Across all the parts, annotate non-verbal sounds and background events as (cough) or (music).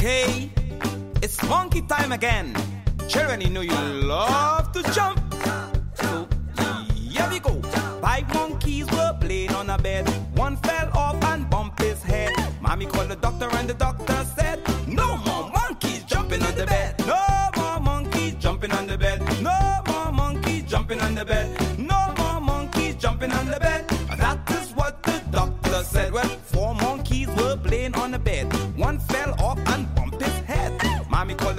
Okay, it's monkey time again. Children, you know you love to jump. So, here we go. Five monkeys were playing on a bed. One fell off and bumped his head. Mommy called the doctor and the doctor said, No more monkeys jumping on the bed. No more monkeys jumping on the bed. No more monkeys jumping on the bed. No more monkeys jumping on the bed. That is what the doctor said. Well, four monkeys were playing on the bed. One fell off and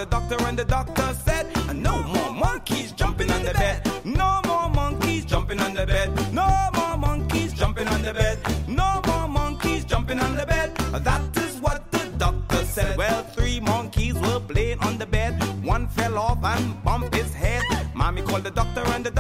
the doctor and the doctor said, No more monkeys jumping on the bed. No more monkeys jumping on the bed. No more monkeys jumping on the bed. No more monkeys jumping on the bed. That is what the doctor said. Well, three monkeys were playing on the bed. One fell off and bumped his head. Mommy called the doctor and the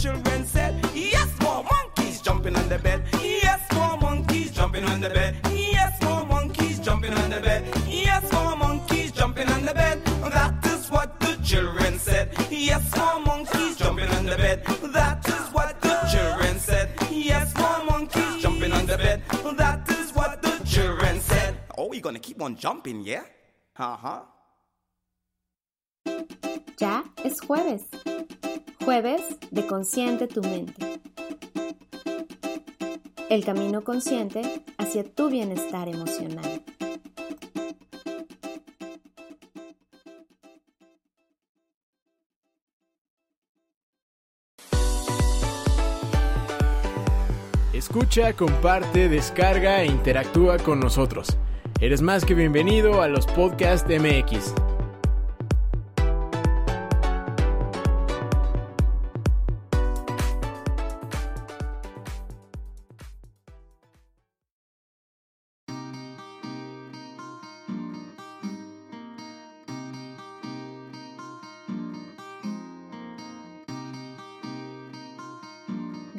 children said, Yes, more monkeys jumping on the bed. Yes, more monkeys jumping on the bed. Yes, more monkeys jumping on the bed. Yes, more monkeys jumping on the bed. That is what the children said. Yes, more monkeys jumping on the bed. That is what the children said. Yes, more monkeys jumping on the bed. That is what the children said. Oh, we're gonna keep on jumping, yeah? Uh huh. Ya es jueves. Jueves de Consciente tu mente. El camino consciente hacia tu bienestar emocional. Escucha, comparte, descarga e interactúa con nosotros. Eres más que bienvenido a los Podcast MX.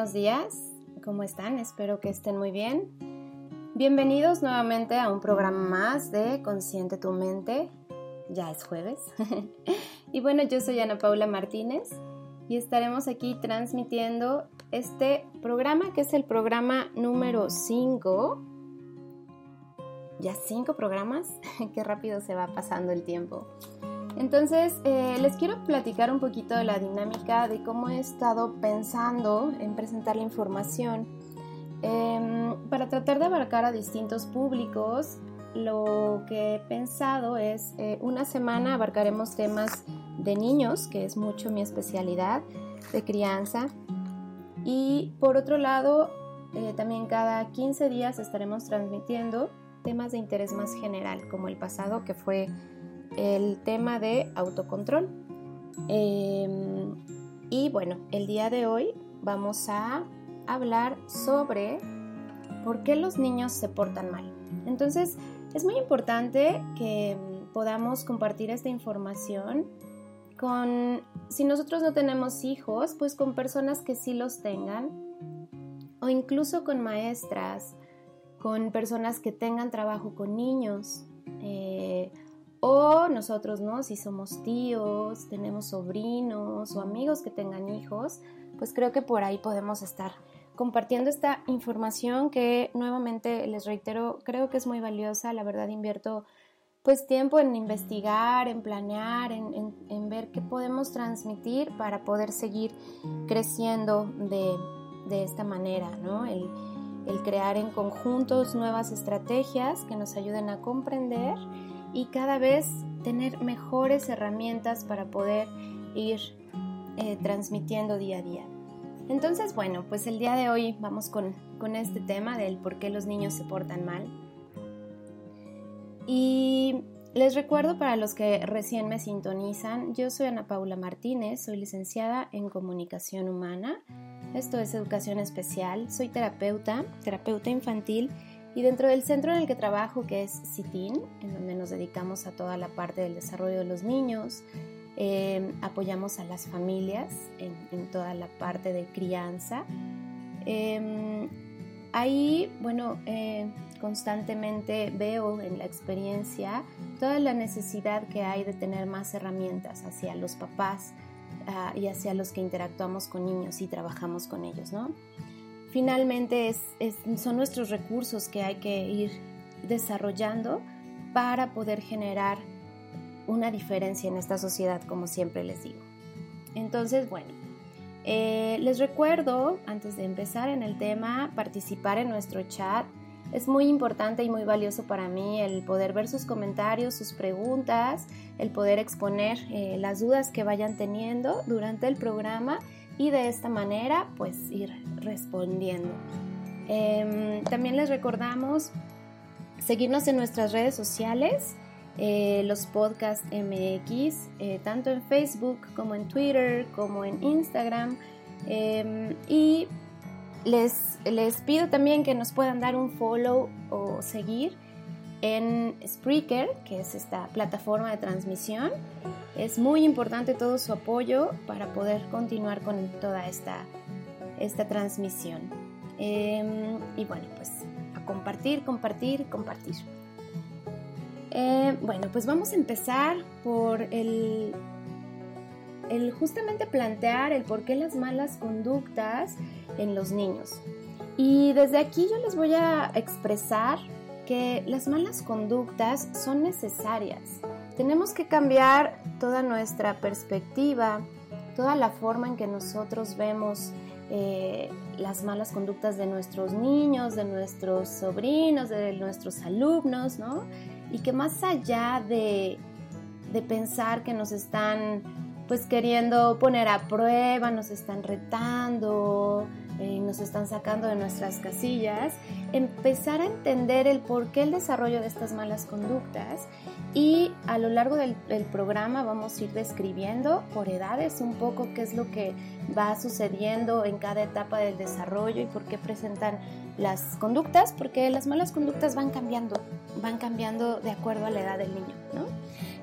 Buenos días. ¿Cómo están? Espero que estén muy bien. Bienvenidos nuevamente a un programa más de Consciente tu mente. Ya es jueves. (laughs) y bueno, yo soy Ana Paula Martínez y estaremos aquí transmitiendo este programa que es el programa número 5. Ya cinco programas. (laughs) Qué rápido se va pasando el tiempo. Entonces, eh, les quiero platicar un poquito de la dinámica de cómo he estado pensando en presentar la información. Em, para tratar de abarcar a distintos públicos, lo que he pensado es, eh, una semana abarcaremos temas de niños, que es mucho mi especialidad de crianza. Y por otro lado, eh, también cada 15 días estaremos transmitiendo temas de interés más general, como el pasado que fue el tema de autocontrol. Em, y bueno, el día de hoy vamos a hablar sobre por qué los niños se portan mal. Entonces, es muy importante que podamos compartir esta información con, si nosotros no tenemos hijos, pues con personas que sí los tengan, o incluso con maestras, con personas que tengan trabajo con niños, eh, nosotros, ¿no? Si somos tíos, tenemos sobrinos o amigos que tengan hijos, pues creo que por ahí podemos estar compartiendo esta información que nuevamente les reitero, creo que es muy valiosa, la verdad invierto pues tiempo en investigar, en planear, en, ver qué podemos transmitir para poder seguir creciendo de, esta manera, ¿no? El, el crear en conjuntos nuevas estrategias que nos ayuden a comprender y cada vez tener mejores herramientas para poder ir eh, transmitiendo día a día. Entonces, bueno, pues el día de hoy vamos con, con este tema del por qué los niños se portan mal. Y les recuerdo para los que recién me sintonizan, yo soy Ana Paula Martínez, soy licenciada en comunicación humana. Esto es educación especial, soy terapeuta, terapeuta infantil y dentro del centro en el que trabajo, que es CITIN, en donde nos dedicamos a toda la parte del desarrollo de los niños, eh, apoyamos a las familias en, toda la parte de crianza. Em, ahí, bueno, eh, constantemente veo en la experiencia toda la necesidad que hay de tener más herramientas hacia los papás ah, y hacia los que interactuamos con niños y trabajamos con ellos, ¿no? Finalmente son nuestros recursos que hay que ir desarrollando para poder generar una diferencia en esta sociedad, como siempre les digo. Entonces, bueno, eh, les recuerdo, antes de empezar en el tema, participar en nuestro chat. Es muy importante y muy valioso para mí el poder ver sus comentarios, sus preguntas, el poder exponer eh, las dudas que vayan teniendo durante el programa y de esta manera pues ir respondiendo. Em, también les recordamos seguirnos en nuestras redes sociales, eh, los podcasts MX, eh, tanto en Facebook como en Twitter, como en Instagram. Em, y les, les pido también que nos puedan dar un follow o seguir en Spreaker, que es esta plataforma de transmisión. Es muy importante todo su apoyo para poder continuar con toda esta, esta transmisión. Em, y bueno, pues a compartir, compartir, compartir. Eh, bueno, pues vamos a empezar por el, el justamente plantear el por qué las malas conductas en los niños. Y desde aquí yo les voy a expresar que las malas conductas son necesarias. Tenemos que cambiar toda nuestra perspectiva, toda la forma en que nosotros vemos eh, las malas conductas de nuestros niños, de nuestros sobrinos, de nuestros alumnos, ¿no? Y que más allá de, de pensar que nos están pues queriendo poner a prueba, nos están retando, eh, nos están sacando de nuestras casillas, empezar a entender el por qué el desarrollo de estas malas conductas y a lo largo del, programa vamos a ir describiendo por edades un poco qué es lo que va sucediendo en cada etapa del desarrollo y por qué presentan las conductas, porque las malas conductas van cambiando, van cambiando de acuerdo a la edad del niño, ¿no?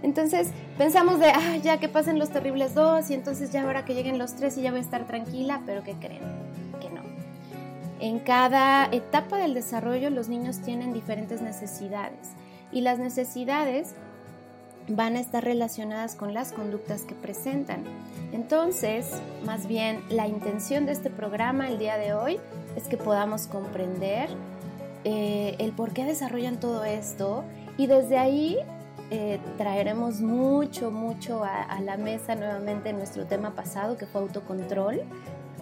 Entonces pensamos de, ah, ya que pasen los terribles dos y entonces ya ahora que lleguen los tres y ya voy a estar tranquila, pero ¿qué creen? En cada etapa del desarrollo los niños tienen diferentes necesidades y las necesidades van a estar relacionadas con las conductas que presentan. Entonces, más bien, la intención de este programa el día de hoy es que podamos comprender eh, el por qué desarrollan todo esto y desde ahí eh, traeremos mucho, mucho a, a, la mesa nuevamente nuestro tema pasado que fue autocontrol,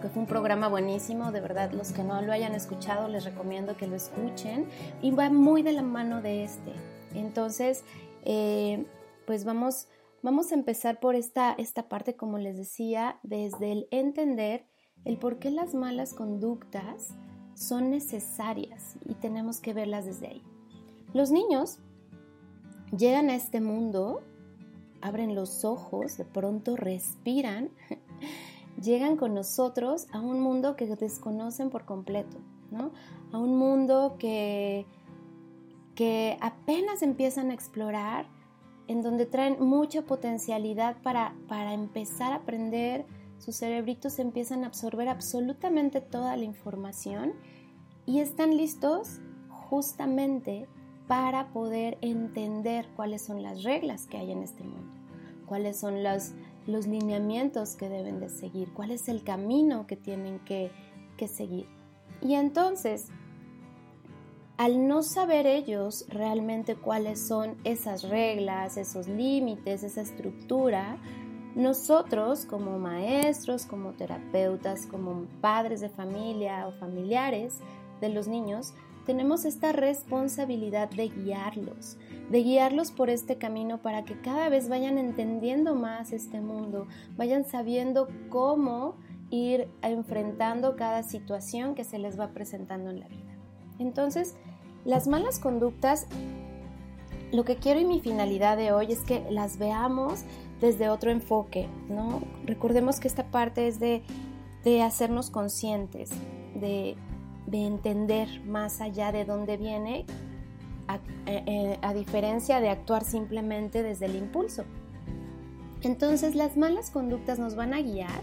fue un programa buenísimo, de verdad, los que no lo hayan escuchado les recomiendo que lo escuchen y va muy de la mano de este. Entonces, eh, pues vamos, Vamos a empezar por esta, esta parte, como les decía, desde el entender el por qué las malas conductas son necesarias y tenemos que verlas desde ahí. Los niños llegan a este mundo, abren los ojos, de pronto respiran, (laughs) llegan con nosotros a un mundo que desconocen por completo, ¿no? A un mundo que, que apenas empiezan a explorar, en donde traen mucha potencialidad para, para empezar a aprender, sus cerebritos empiezan a absorber absolutamente toda la información y están listos justamente para poder entender cuáles son las reglas que hay en este mundo, cuáles son los, los lineamientos que deben de seguir, cuál es el camino que tienen que, que seguir. Y entonces, al no saber ellos realmente cuáles son esas reglas, esos límites, esa estructura, nosotros como maestros, como terapeutas, como padres de familia o familiares de los niños, tenemos esta responsabilidad de guiarlos, de guiarlos por este camino para que cada vez vayan entendiendo más este mundo, vayan sabiendo cómo ir enfrentando cada situación que se les va presentando en la vida. Entonces, las malas conductas, lo que quiero y mi finalidad de hoy es que las veamos desde otro enfoque, ¿no? Recordemos que esta parte es de, de hacernos conscientes, de de entender más allá de dónde viene, eh, eh, a, diferencia de actuar simplemente desde el impulso. Entonces las malas conductas nos van a guiar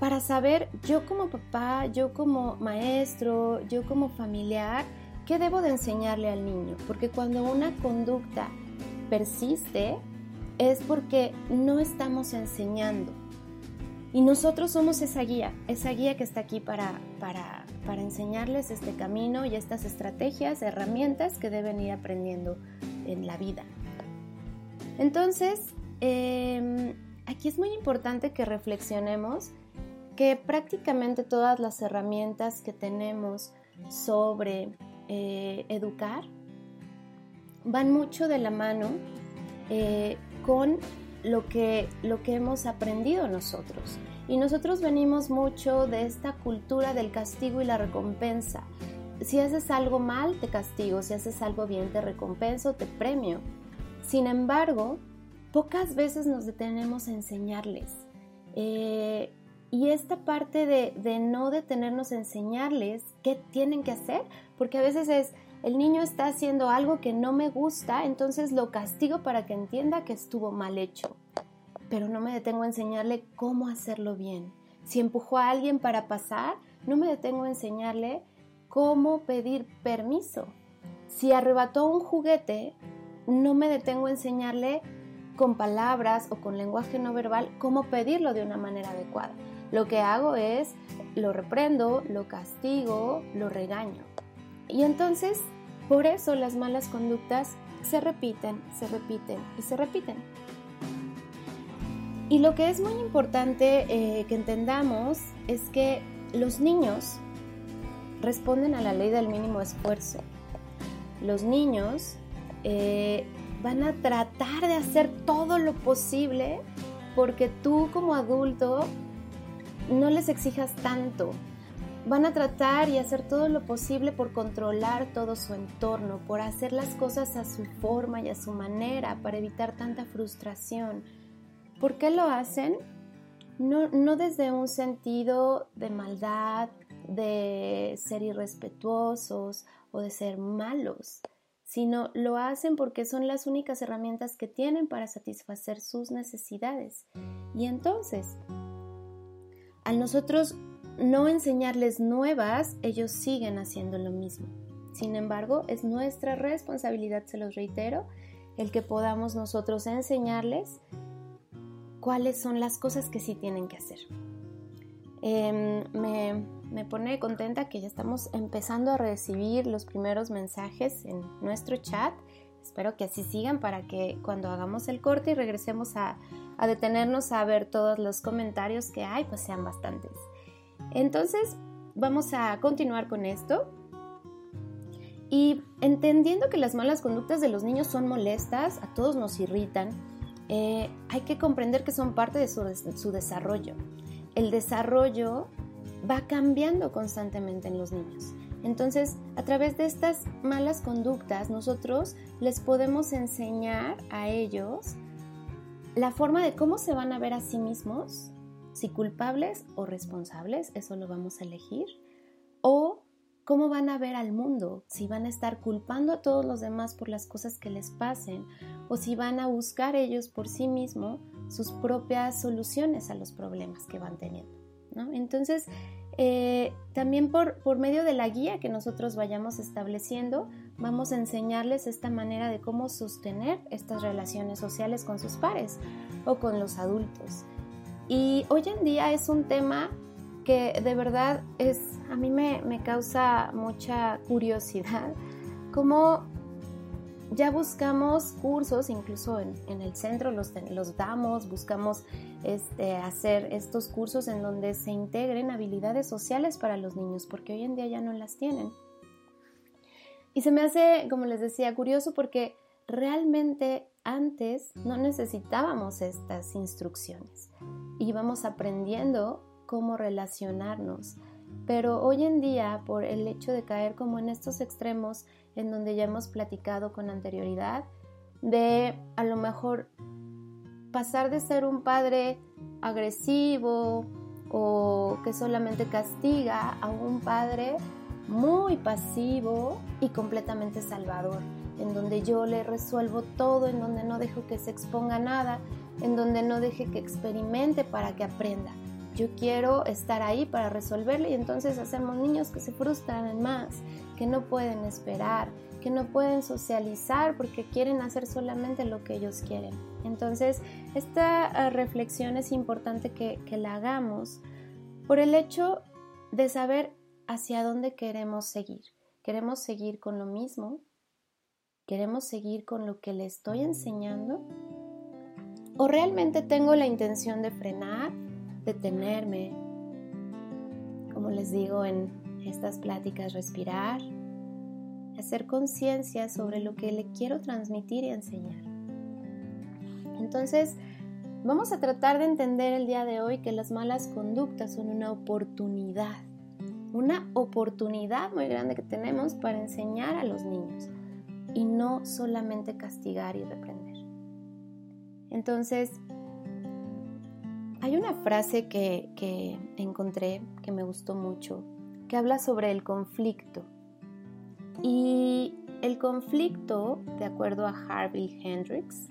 para saber yo como papá, yo como maestro, yo como familiar, qué debo de enseñarle al niño. Porque cuando una conducta persiste es porque no estamos enseñando. Y nosotros somos esa guía, esa guía que está aquí para, para para enseñarles este camino y estas estrategias, herramientas que deben ir aprendiendo en la vida. Entonces, em, aquí es muy importante que reflexionemos que prácticamente todas las herramientas que tenemos sobre eh, educar van mucho de la mano eh, con lo que, lo que hemos aprendido nosotros. Y nosotros venimos mucho de esta cultura del castigo y la recompensa. Si haces algo mal, te castigo, si haces algo bien, te recompenso, te premio. Sin embargo, pocas veces nos detenemos a enseñarles. Eh, y esta parte de, de, no detenernos a enseñarles qué tienen que hacer, porque a veces es, el niño está haciendo algo que no me gusta, entonces lo castigo para que entienda que estuvo mal hecho pero no me detengo a enseñarle cómo hacerlo bien. Si empujó a alguien para pasar, no me detengo a enseñarle cómo pedir permiso. Si arrebató un juguete, no me detengo a enseñarle con palabras o con lenguaje no verbal cómo pedirlo de una manera adecuada. Lo que hago es lo reprendo, lo castigo, lo regaño. Y entonces, por eso las malas conductas se repiten, se repiten y se repiten. Y lo que es muy importante eh, que entendamos es que los niños responden a la ley del mínimo esfuerzo. Los niños eh, van a tratar de hacer todo lo posible porque tú como adulto no les exijas tanto. Van a tratar y hacer todo lo posible por controlar todo su entorno, por hacer las cosas a su forma y a su manera, para evitar tanta frustración ¿Por qué lo hacen? No, desde un sentido de maldad, de ser irrespetuosos o de ser malos, sino lo hacen porque son las únicas herramientas que tienen para satisfacer sus necesidades. Y entonces, al nosotros no enseñarles nuevas, ellos siguen haciendo lo mismo. Sin embargo, es nuestra responsabilidad, se los reitero, el que podamos nosotros enseñarles cuáles son las cosas que sí tienen que hacer. Em, me, me, pone contenta que ya estamos empezando a recibir los primeros mensajes en nuestro chat. Espero que así sigan para que cuando hagamos el corte y regresemos a, a detenernos a ver todos los comentarios que hay, pues sean bastantes. Entonces, vamos a continuar con esto. Y entendiendo que las malas conductas de los niños son molestas, a todos nos irritan, eh, hay que comprender que son parte de su desarrollo. El desarrollo va cambiando constantemente en los niños. Entonces, a través de estas malas conductas, nosotros les podemos enseñar a ellos la forma de cómo se van a ver a sí mismos, si culpables o responsables, eso lo vamos a elegir, o cómo van a ver al mundo, si van a estar culpando a todos los demás por las cosas que les pasen, o si van a buscar ellos por sí mismos sus propias soluciones a los problemas que van teniendo. Entonces, eh, también por, por medio de la guía que nosotros vayamos estableciendo, vamos a enseñarles esta manera de cómo sostener estas relaciones sociales con sus pares o con los adultos. Y hoy en día es un tema que de verdad es, a mí me, me causa mucha curiosidad, cómo ya buscamos cursos, incluso en, el centro los, los, damos, buscamos este, hacer estos cursos en donde se integren habilidades sociales para los niños, porque hoy en día ya no las tienen. Y se me hace, como les decía, curioso porque realmente antes no necesitábamos estas instrucciones. Íbamos aprendiendo cómo relacionarnos. Pero hoy en día, por el hecho de caer como en estos extremos, en donde ya hemos platicado con anterioridad, de a lo mejor pasar de ser un padre agresivo o que solamente castiga a un padre muy pasivo y completamente salvador, en donde yo le resuelvo todo, en donde no dejo que se exponga nada, en donde no deje que experimente para que aprenda. Yo quiero estar ahí para resolverle y entonces hacemos niños que se frustran más, que no pueden esperar, que no pueden socializar porque quieren hacer solamente lo que ellos quieren. Entonces, esta ah, reflexión es importante que, que la hagamos por el hecho de saber hacia dónde queremos seguir. ¿Queremos seguir con lo mismo? ¿Queremos seguir con lo que le estoy enseñando? ¿O realmente tengo la intención de frenar, detenerme? Como les digo en estas pláticas, respirar, hacer conciencia sobre lo que le quiero transmitir y enseñar. Entonces, vamos a tratar de entender el día de hoy que las malas conductas son una oportunidad, una oportunidad muy grande que tenemos para enseñar a los niños y no solamente castigar y reprender. Entonces, hay una frase que, encontré que me gustó mucho, que habla sobre el conflicto y el conflicto, de acuerdo a Harvey Hendricks,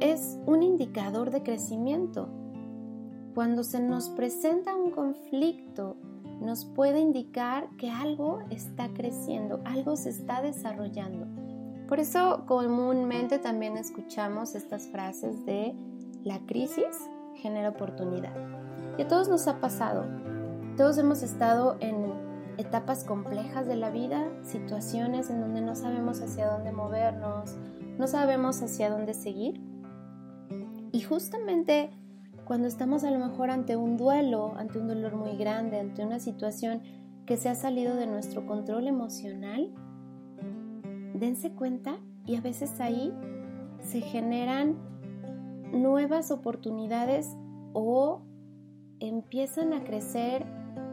es un indicador de crecimiento. Cuando se nos presenta un conflicto, nos puede indicar que algo está creciendo, algo se está desarrollando. Por eso comúnmente también escuchamos estas frases de la crisis genera oportunidad. Y a todos nos ha pasado. Todos hemos estado en etapas complejas de la vida, situaciones en donde no sabemos hacia dónde movernos, no sabemos hacia dónde seguir. Y justamente cuando estamos a lo mejor ante un duelo, ante un dolor muy grande, ante una situación que se ha salido de nuestro control emocional, dense cuenta y a veces ahí se generan nuevas oportunidades o empiezan a crecer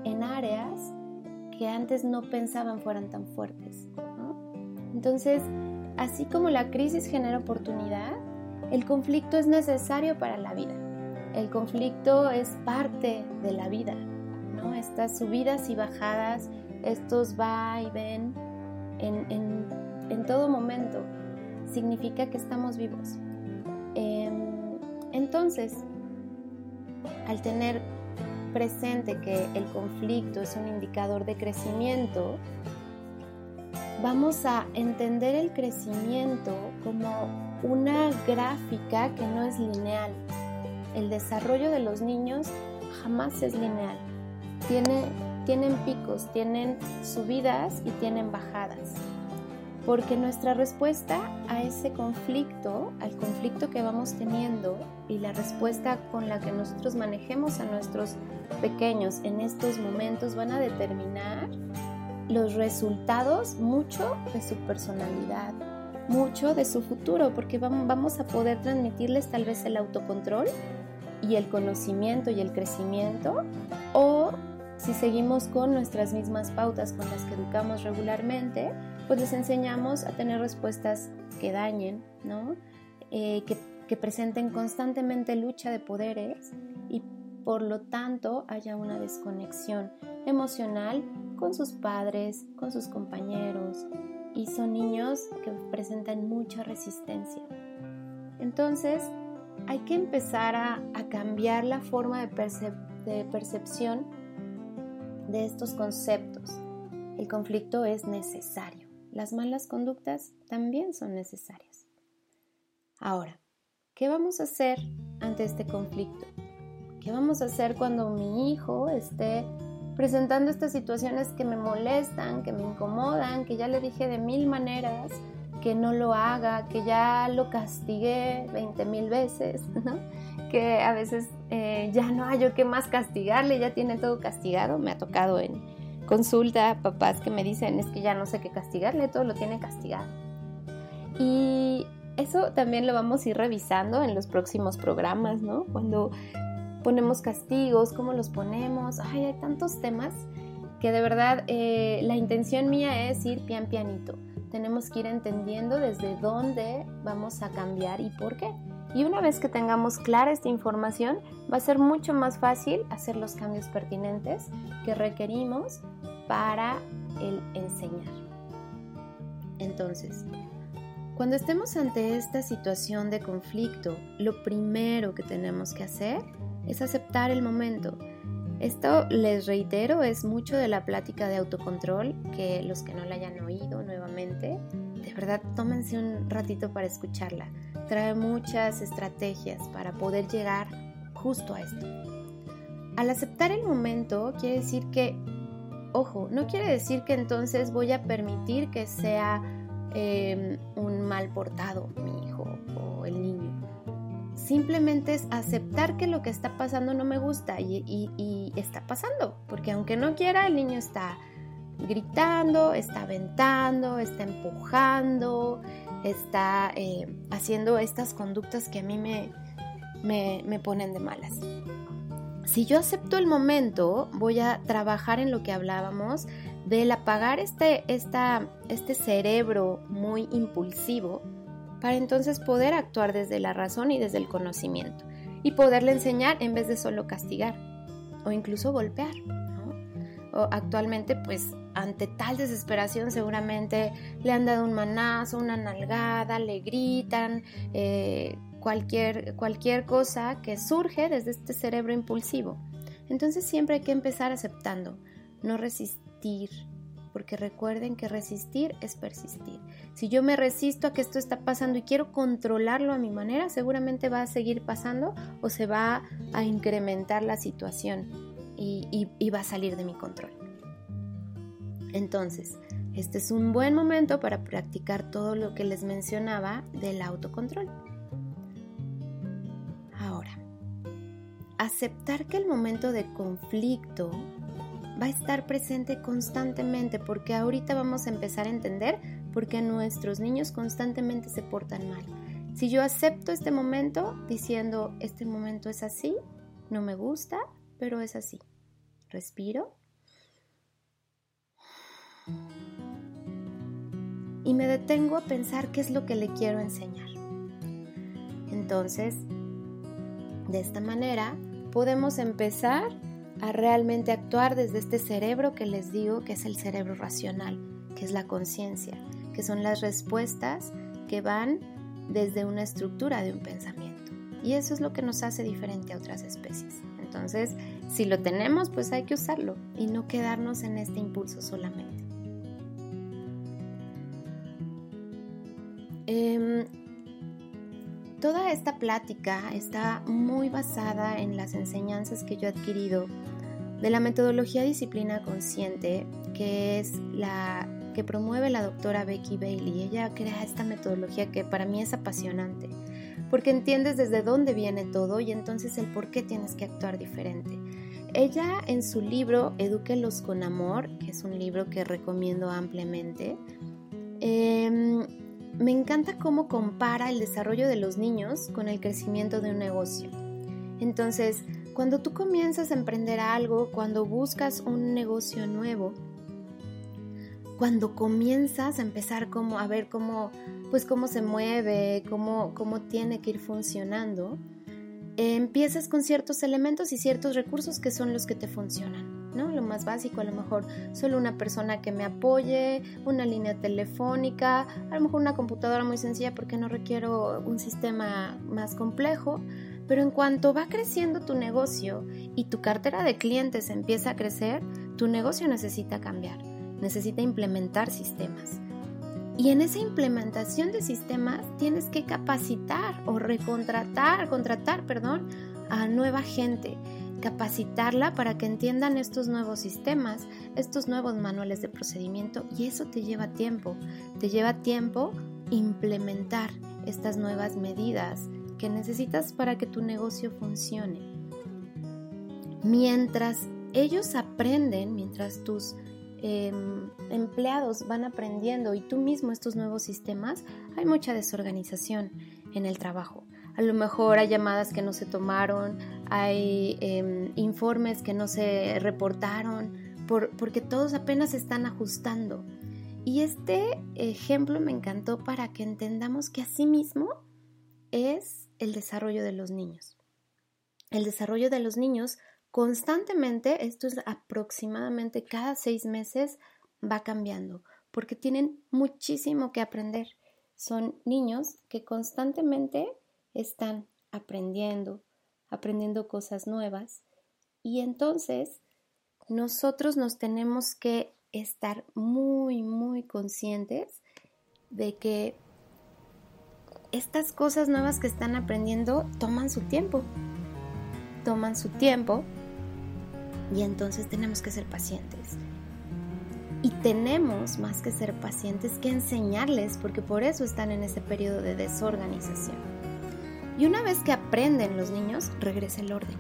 en áreas que antes no pensaban fueran tan fuertes. Entonces, así como la crisis genera oportunidad, el conflicto es necesario para la vida. El conflicto es parte de la vida, ¿no? Estas subidas y bajadas, estos va y ven en, todo momento, significa que estamos vivos. Em, entonces, al tener presente que el conflicto es un indicador de crecimiento, vamos a entender el crecimiento como una gráfica que no es lineal. El desarrollo de los niños jamás es lineal. Tiene, tienen picos, tienen subidas y tienen bajadas porque nuestra respuesta a ese conflicto, al conflicto que vamos teniendo y la respuesta con la que nosotros manejemos a nuestros pequeños en estos momentos van a determinar los resultados mucho de su personalidad, mucho de su futuro porque vamos a poder transmitirles tal vez el autocontrol y el conocimiento y el crecimiento o si seguimos con nuestras mismas pautas con las que educamos regularmente, pues les enseñamos a tener respuestas que dañen, ¿no? Eh, que, presenten constantemente lucha de poderes y por lo tanto haya una desconexión emocional con sus padres, con sus compañeros y son niños que presentan mucha resistencia. Entonces, hay que empezar a, cambiar la forma de percepción de estos conceptos. El conflicto es necesario. Las malas conductas también son necesarias. Ahora, ¿qué vamos a hacer ante este conflicto? ¿Qué vamos a hacer cuando mi hijo esté presentando estas situaciones que me molestan, que me incomodan, que ya le dije de mil maneras que no lo haga, que ya lo castigué 20 mil veces, (laughs) que a veces eh, ya no hay yo qué más castigarle, ya tiene todo castigado. Me ha tocado en consulta papás que me dicen es que ya no sé qué castigarle, todo lo tiene castigado. Y eso también lo vamos a ir revisando en los próximos programas, ¿no? Cuando ponemos castigos, cómo los ponemos. Ay, hay tantos temas que de verdad eh, la intención mía es ir pian pianito. Tenemos que ir entendiendo desde dónde vamos a cambiar y por qué. Y una vez que tengamos clara esta información, va a ser mucho más fácil hacer los cambios pertinentes que requerimos para el enseñar. Entonces, cuando estemos ante esta situación de conflicto, lo primero que tenemos que hacer es aceptar el momento. Esto, les reitero, es mucho de la plática de autocontrol, que los que no la hayan oído nuevamente, de verdad tómense un ratito para escucharla. Trae muchas estrategias para poder llegar justo a esto. Al aceptar el momento, quiere decir que, ojo, no quiere decir que entonces voy a permitir que sea em, un mal portado mi hijo o el niño simplemente es aceptar que lo que está pasando no me gusta y, está pasando, porque aunque no quiera, el niño está gritando, está aventando, está empujando, está eh, haciendo estas conductas que a mí me, me, ponen de malas. Si yo acepto el momento, voy a trabajar en lo que hablábamos del apagar este, este cerebro muy impulsivo para entonces poder actuar desde la razón y desde el conocimiento y poderle enseñar en vez de solo castigar o incluso golpear. O actualmente, pues ante tal desesperación seguramente le han dado un manazo, una nalgada, le gritan, eh, cualquier, cualquier cosa que surge desde este cerebro impulsivo. Entonces siempre hay que empezar aceptando, no resistir, porque recuerden que resistir es persistir. Si yo me resisto a que esto está pasando y quiero controlarlo a mi manera, seguramente va a seguir pasando o se va a incrementar la situación y, va a salir de mi control. Entonces, este es un buen momento para practicar todo lo que les mencionaba del autocontrol. Ahora, aceptar que el momento de conflicto va a estar presente constantemente porque ahorita vamos a empezar a entender por qué nuestros niños constantemente se portan mal. Si yo acepto este momento diciendo, este momento es así, no me gusta, pero es así. Respiro. Y me detengo a pensar qué es lo que le quiero enseñar. Entonces, de esta manera, podemos empezar a realmente actuar desde este cerebro que les digo que es el cerebro racional, que es la conciencia, que son las respuestas que van desde una estructura de un pensamiento. Y eso es lo que nos hace diferente a otras especies. Entonces, si lo tenemos, pues hay que usarlo y no quedarnos en este impulso solamente. Em, toda esta plática está muy basada en las enseñanzas que yo he adquirido de la metodología disciplina consciente, que es la que promueve la doctora Becky Bailey. Ella crea esta metodología que para mí es apasionante, porque entiendes desde dónde viene todo y entonces el por qué tienes que actuar diferente. Ella en su libro Edúquelos con Amor, que es un libro que recomiendo ampliamente, em, me encanta cómo compara el desarrollo de los niños con el crecimiento de un negocio. Entonces, cuando tú comienzas a emprender algo, cuando buscas un negocio nuevo, cuando comienzas a empezar como a ver cómo pues cómo se mueve, cómo, cómo tiene que ir funcionando, empiezas con ciertos elementos y ciertos recursos que son los que te funcionan. ¿No? Lo más básico, a lo mejor solo una persona que me apoye, una línea telefónica, a lo mejor una computadora muy sencilla porque no requiero un sistema más complejo. Pero en cuanto va creciendo tu negocio y tu cartera de clientes empieza a crecer, tu negocio necesita cambiar, necesita implementar sistemas. Y en esa implementación de sistemas tienes que capacitar o recontratar, contratar, perdón, a nueva gente, capacitarla para que entiendan estos nuevos sistemas, estos nuevos manuales de procedimiento y eso te lleva tiempo. Te lleva tiempo implementar estas nuevas medidas que necesitas para que tu negocio funcione. Mientras ellos aprenden, mientras tus Em, empleados van aprendiendo y tú mismo estos nuevos sistemas, hay mucha desorganización en el trabajo. A lo mejor hay llamadas que no se tomaron, hay em, informes que no se reportaron, porque todos apenas están ajustando. Y este ejemplo me encantó para que entendamos que mismo es el desarrollo de los niños. El desarrollo de los niños constantemente, esto es aproximadamente cada seis meses, va cambiando, porque tienen muchísimo que aprender. Son niños que constantemente están aprendiendo, aprendiendo cosas nuevas, y entonces nosotros nos tenemos que estar muy, muy conscientes de que estas cosas nuevas que están aprendiendo toman su tiempo, toman su tiempo y entonces tenemos que ser pacientes. Y tenemos, más que ser pacientes, que enseñarles, porque por eso están en ese periodo de desorganización. Y una vez que aprenden los niños, regresa el orden.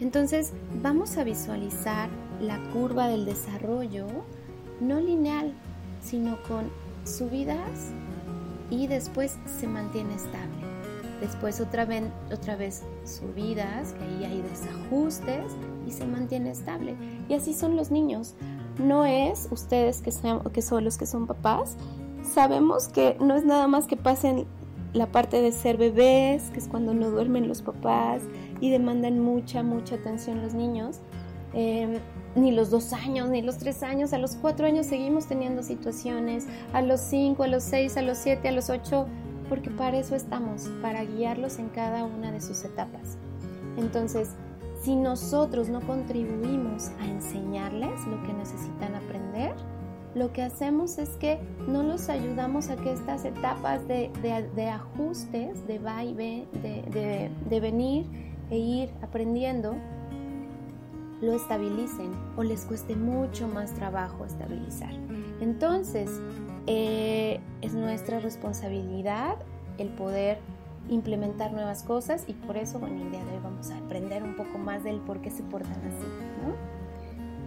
Entonces vamos a visualizar la curva del desarrollo, no lineal, sino con subidas y después se mantiene estable. Después otra vez, otra vez subidas, que ahí hay desajustes y se mantiene estable. Y así son los niños. No es ustedes que, que son los que son papás. Sabemos que no es nada más que pasen la parte de ser bebés, que es cuando no duermen los papás y demandan mucha, mucha atención los niños. Em, ni los dos años, ni los tres años, a los cuatro años seguimos teniendo situaciones, a los cinco, a los seis, a los siete, a los ocho porque para eso estamos, para guiarlos en cada una de sus etapas. Entonces, si nosotros no contribuimos a enseñarles lo que necesitan aprender, lo que hacemos es que no los ayudamos a que estas etapas de, ajustes, de va y ve, de, de venir e ir aprendiendo, lo estabilicen o les cueste mucho más trabajo estabilizar. Entonces, eh, es nuestra responsabilidad el poder implementar nuevas cosas y por eso, bueno, el día de hoy vamos a aprender un poco más del por qué se portan así,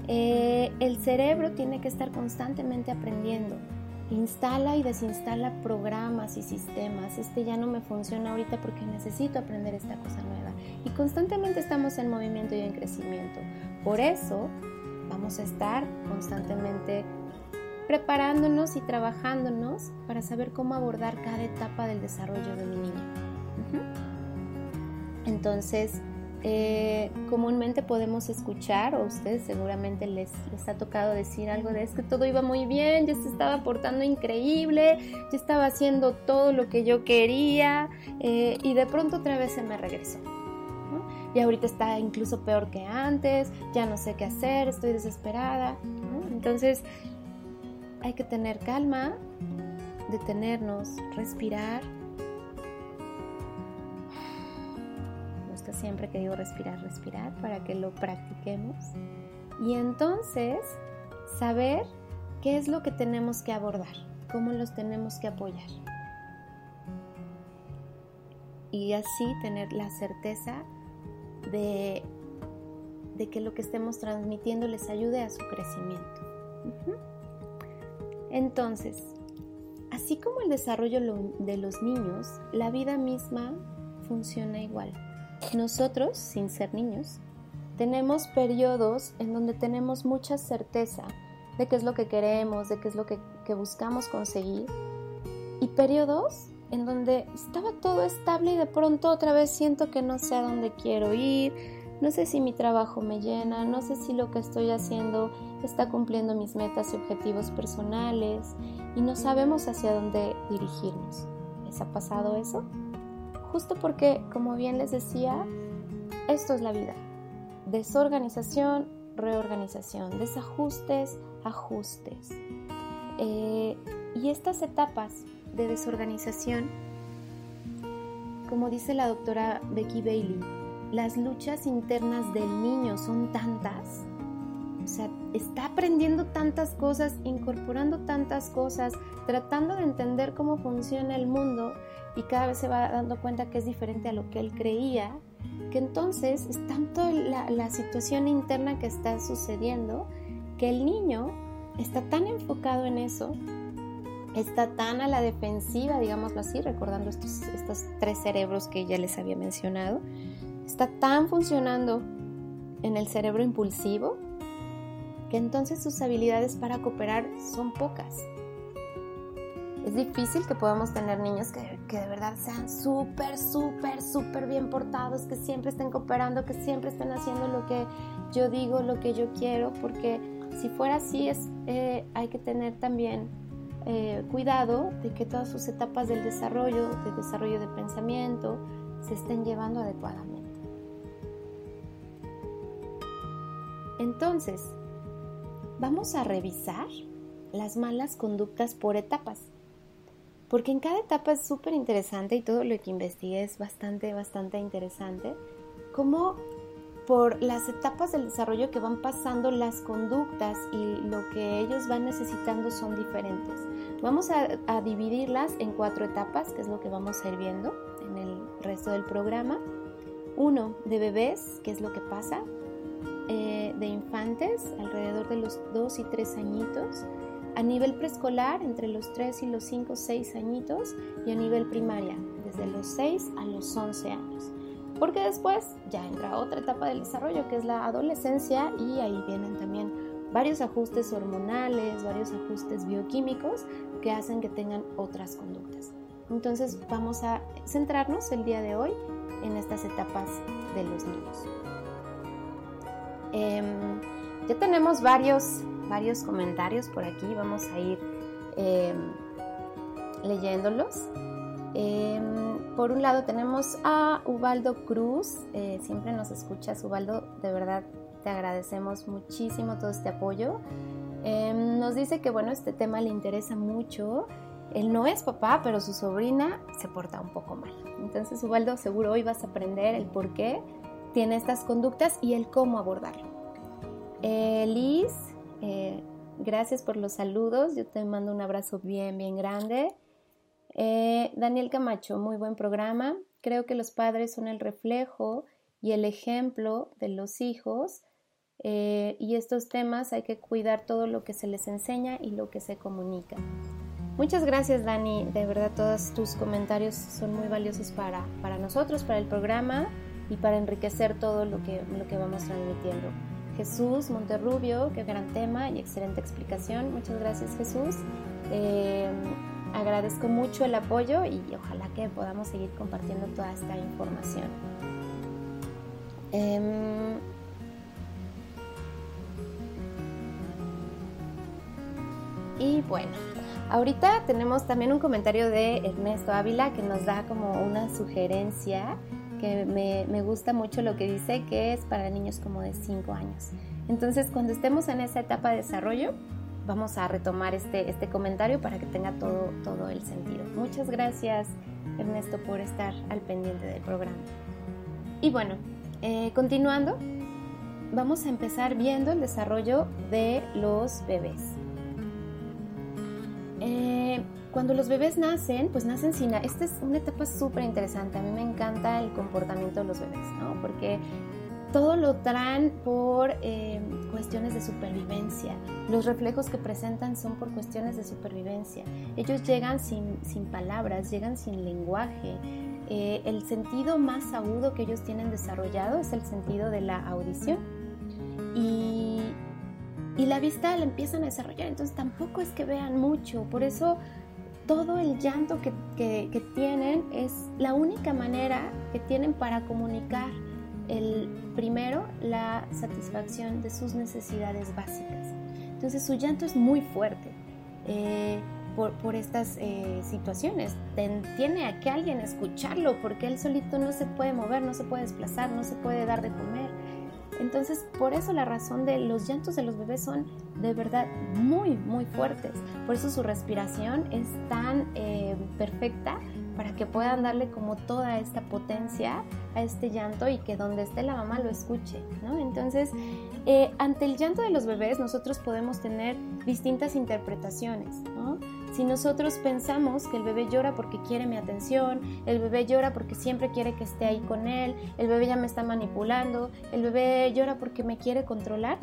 eh, el cerebro tiene que estar constantemente aprendiendo. Instala y desinstala programas y sistemas. Este ya no me funciona ahorita porque necesito aprender esta cosa nueva. Y constantemente estamos en movimiento y en crecimiento. Por eso vamos a estar constantemente preparándonos y trabajándonos para saber cómo abordar cada etapa del desarrollo de mi niña. Entonces, eh, comúnmente podemos escuchar, o ustedes seguramente les, les, ha tocado decir algo de es que todo iba muy bien, yo se estaba portando increíble, yo estaba haciendo todo lo que yo quería eh, y de pronto otra vez se me regresó. Y ahorita está incluso peor que antes, ya no sé qué hacer, estoy desesperada. Entonces, hay que tener calma, detenernos, respirar. Siempre que digo respirar, respirar para que lo practiquemos. Y entonces saber qué es lo que tenemos que abordar, cómo los tenemos que apoyar. Y así tener la certeza de, de que lo que estemos transmitiendo les ayude a su crecimiento. Entonces, así como el desarrollo de los niños, la vida misma funciona igual. Nosotros, sin ser niños, tenemos periodos en donde tenemos mucha certeza de qué es lo que queremos, de qué es lo que, buscamos conseguir, y periodos en donde estaba todo estable y de pronto otra vez siento que no sé a dónde quiero ir, no sé si mi trabajo me llena, no sé si lo que estoy haciendo está cumpliendo mis metas y objetivos personales y no sabemos hacia dónde dirigirnos. ¿Les ha pasado eso? Justo porque, como bien les decía, esto es la vida. Desorganización, reorganización, desajustes, ajustes. Eh, y estas etapas de desorganización, como dice la doctora Becky Bailey, las luchas internas del niño son tantas, o sea, está aprendiendo tantas cosas, incorporando tantas cosas, tratando de entender cómo funciona el mundo y cada vez se va dando cuenta que es diferente a lo que él creía, que entonces es tanto la, situación interna que está sucediendo que el niño está tan enfocado en eso está tan a la defensiva, digámoslo así, recordando estos, estos tres cerebros que ya les había mencionado, está tan funcionando en el cerebro impulsivo que entonces sus habilidades para cooperar son pocas. Es difícil que podamos tener niños que, que de verdad sean súper, súper, súper bien portados, que siempre estén cooperando, que siempre estén haciendo lo que yo digo, lo que yo quiero, porque si fuera así es, eh, hay que tener también eh, cuidado de que todas sus etapas del desarrollo, de desarrollo de pensamiento, se estén llevando adecuadamente. Entonces, vamos a revisar las malas conductas por etapas. Porque en cada etapa es súper interesante y todo lo que investigué es bastante, bastante interesante. Cómo por las etapas del desarrollo que van pasando las conductas y lo que ellos van necesitando son diferentes. Vamos a, dividirlas en cuatro etapas, que es lo que vamos a ir viendo en el resto del programa. Uno, de bebés, que es lo que pasa. Eh, de infantes, alrededor de los dos y tres añitos. A nivel preescolar, entre los 3 y los 5 6 añitos. Y a nivel primaria, desde los 6 a los 11 años. Porque después ya entra otra etapa del desarrollo, que es la adolescencia, y ahí vienen también varios ajustes hormonales, varios ajustes bioquímicos que hacen que tengan otras conductas. Entonces vamos a centrarnos el día de hoy en estas etapas de los niños. Em, ya tenemos varios, varios comentarios por aquí, vamos a ir em, leyéndolos. Em, por un lado tenemos a Ubaldo Cruz, eh, siempre nos escuchas Ubaldo, de verdad te agradecemos muchísimo todo este apoyo. Em, nos dice que bueno, este tema le interesa mucho. Él no es papá, pero su sobrina se porta un poco mal. Entonces, Ubaldo, seguro hoy vas a aprender el por qué tiene estas conductas y el cómo abordarlo. Eh, Liz, eh, gracias por los saludos. Yo te mando un abrazo bien, bien grande. Eh, Daniel Camacho, muy buen programa. Creo que los padres son el reflejo y el ejemplo de los hijos eh, y estos temas hay que cuidar todo lo que se les enseña y lo que se comunica. Muchas gracias Dani, de verdad todos tus comentarios son muy valiosos para, para nosotros, para el programa y para enriquecer todo lo que, lo que vamos transmitiendo. Jesús Monterrubio, qué gran tema y excelente explicación. Muchas gracias Jesús. Eh, agradezco mucho el apoyo y ojalá que podamos seguir compartiendo toda esta información. Em, Y bueno, ahorita tenemos también un comentario de Ernesto Ávila que nos da como una sugerencia que me, gusta mucho lo que dice que es para niños como de 5 años. Entonces, cuando estemos en esa etapa de desarrollo, vamos a retomar este, este comentario para que tenga todo, todo el sentido. Muchas gracias, Ernesto, por estar al pendiente del programa. Y bueno, eh, continuando, vamos a empezar viendo el desarrollo de los bebés. Eh, cuando los bebés nacen, pues nacen sin... Esta es una etapa súper interesante. A mí me encanta el comportamiento de los bebés, ¿no? Porque todo lo traen por eh, cuestiones de supervivencia. Los reflejos que presentan son por cuestiones de supervivencia. Ellos llegan sin, sin palabras, llegan sin lenguaje. Eh, el sentido más agudo que ellos tienen desarrollado es el sentido de la audición. Y, y la vista la empiezan a desarrollar, entonces tampoco es que vean mucho. Por eso todo el llanto que, que, tienen es la única manera que tienen para comunicar el primero la satisfacción de sus necesidades básicas. Entonces su llanto es muy fuerte eh, por, por, estas eh, situaciones. Tiene a que alguien escucharlo porque él solito no se puede mover, no se puede desplazar, no se puede dar de comer. Entonces, por eso la razón de los llantos de los bebés son de verdad muy, muy fuertes. Por eso su respiración es tan eh, perfecta para que puedan darle como toda esta potencia a este llanto y que donde esté la mamá lo escuche, ¿no? Entonces, eh, ante el llanto de los bebés nosotros podemos tener distintas interpretaciones, ¿no? Si nosotros pensamos que el bebé llora porque quiere mi atención, el bebé llora porque siempre quiere que esté ahí con él, el bebé ya me está manipulando, el bebé llora porque me quiere controlar,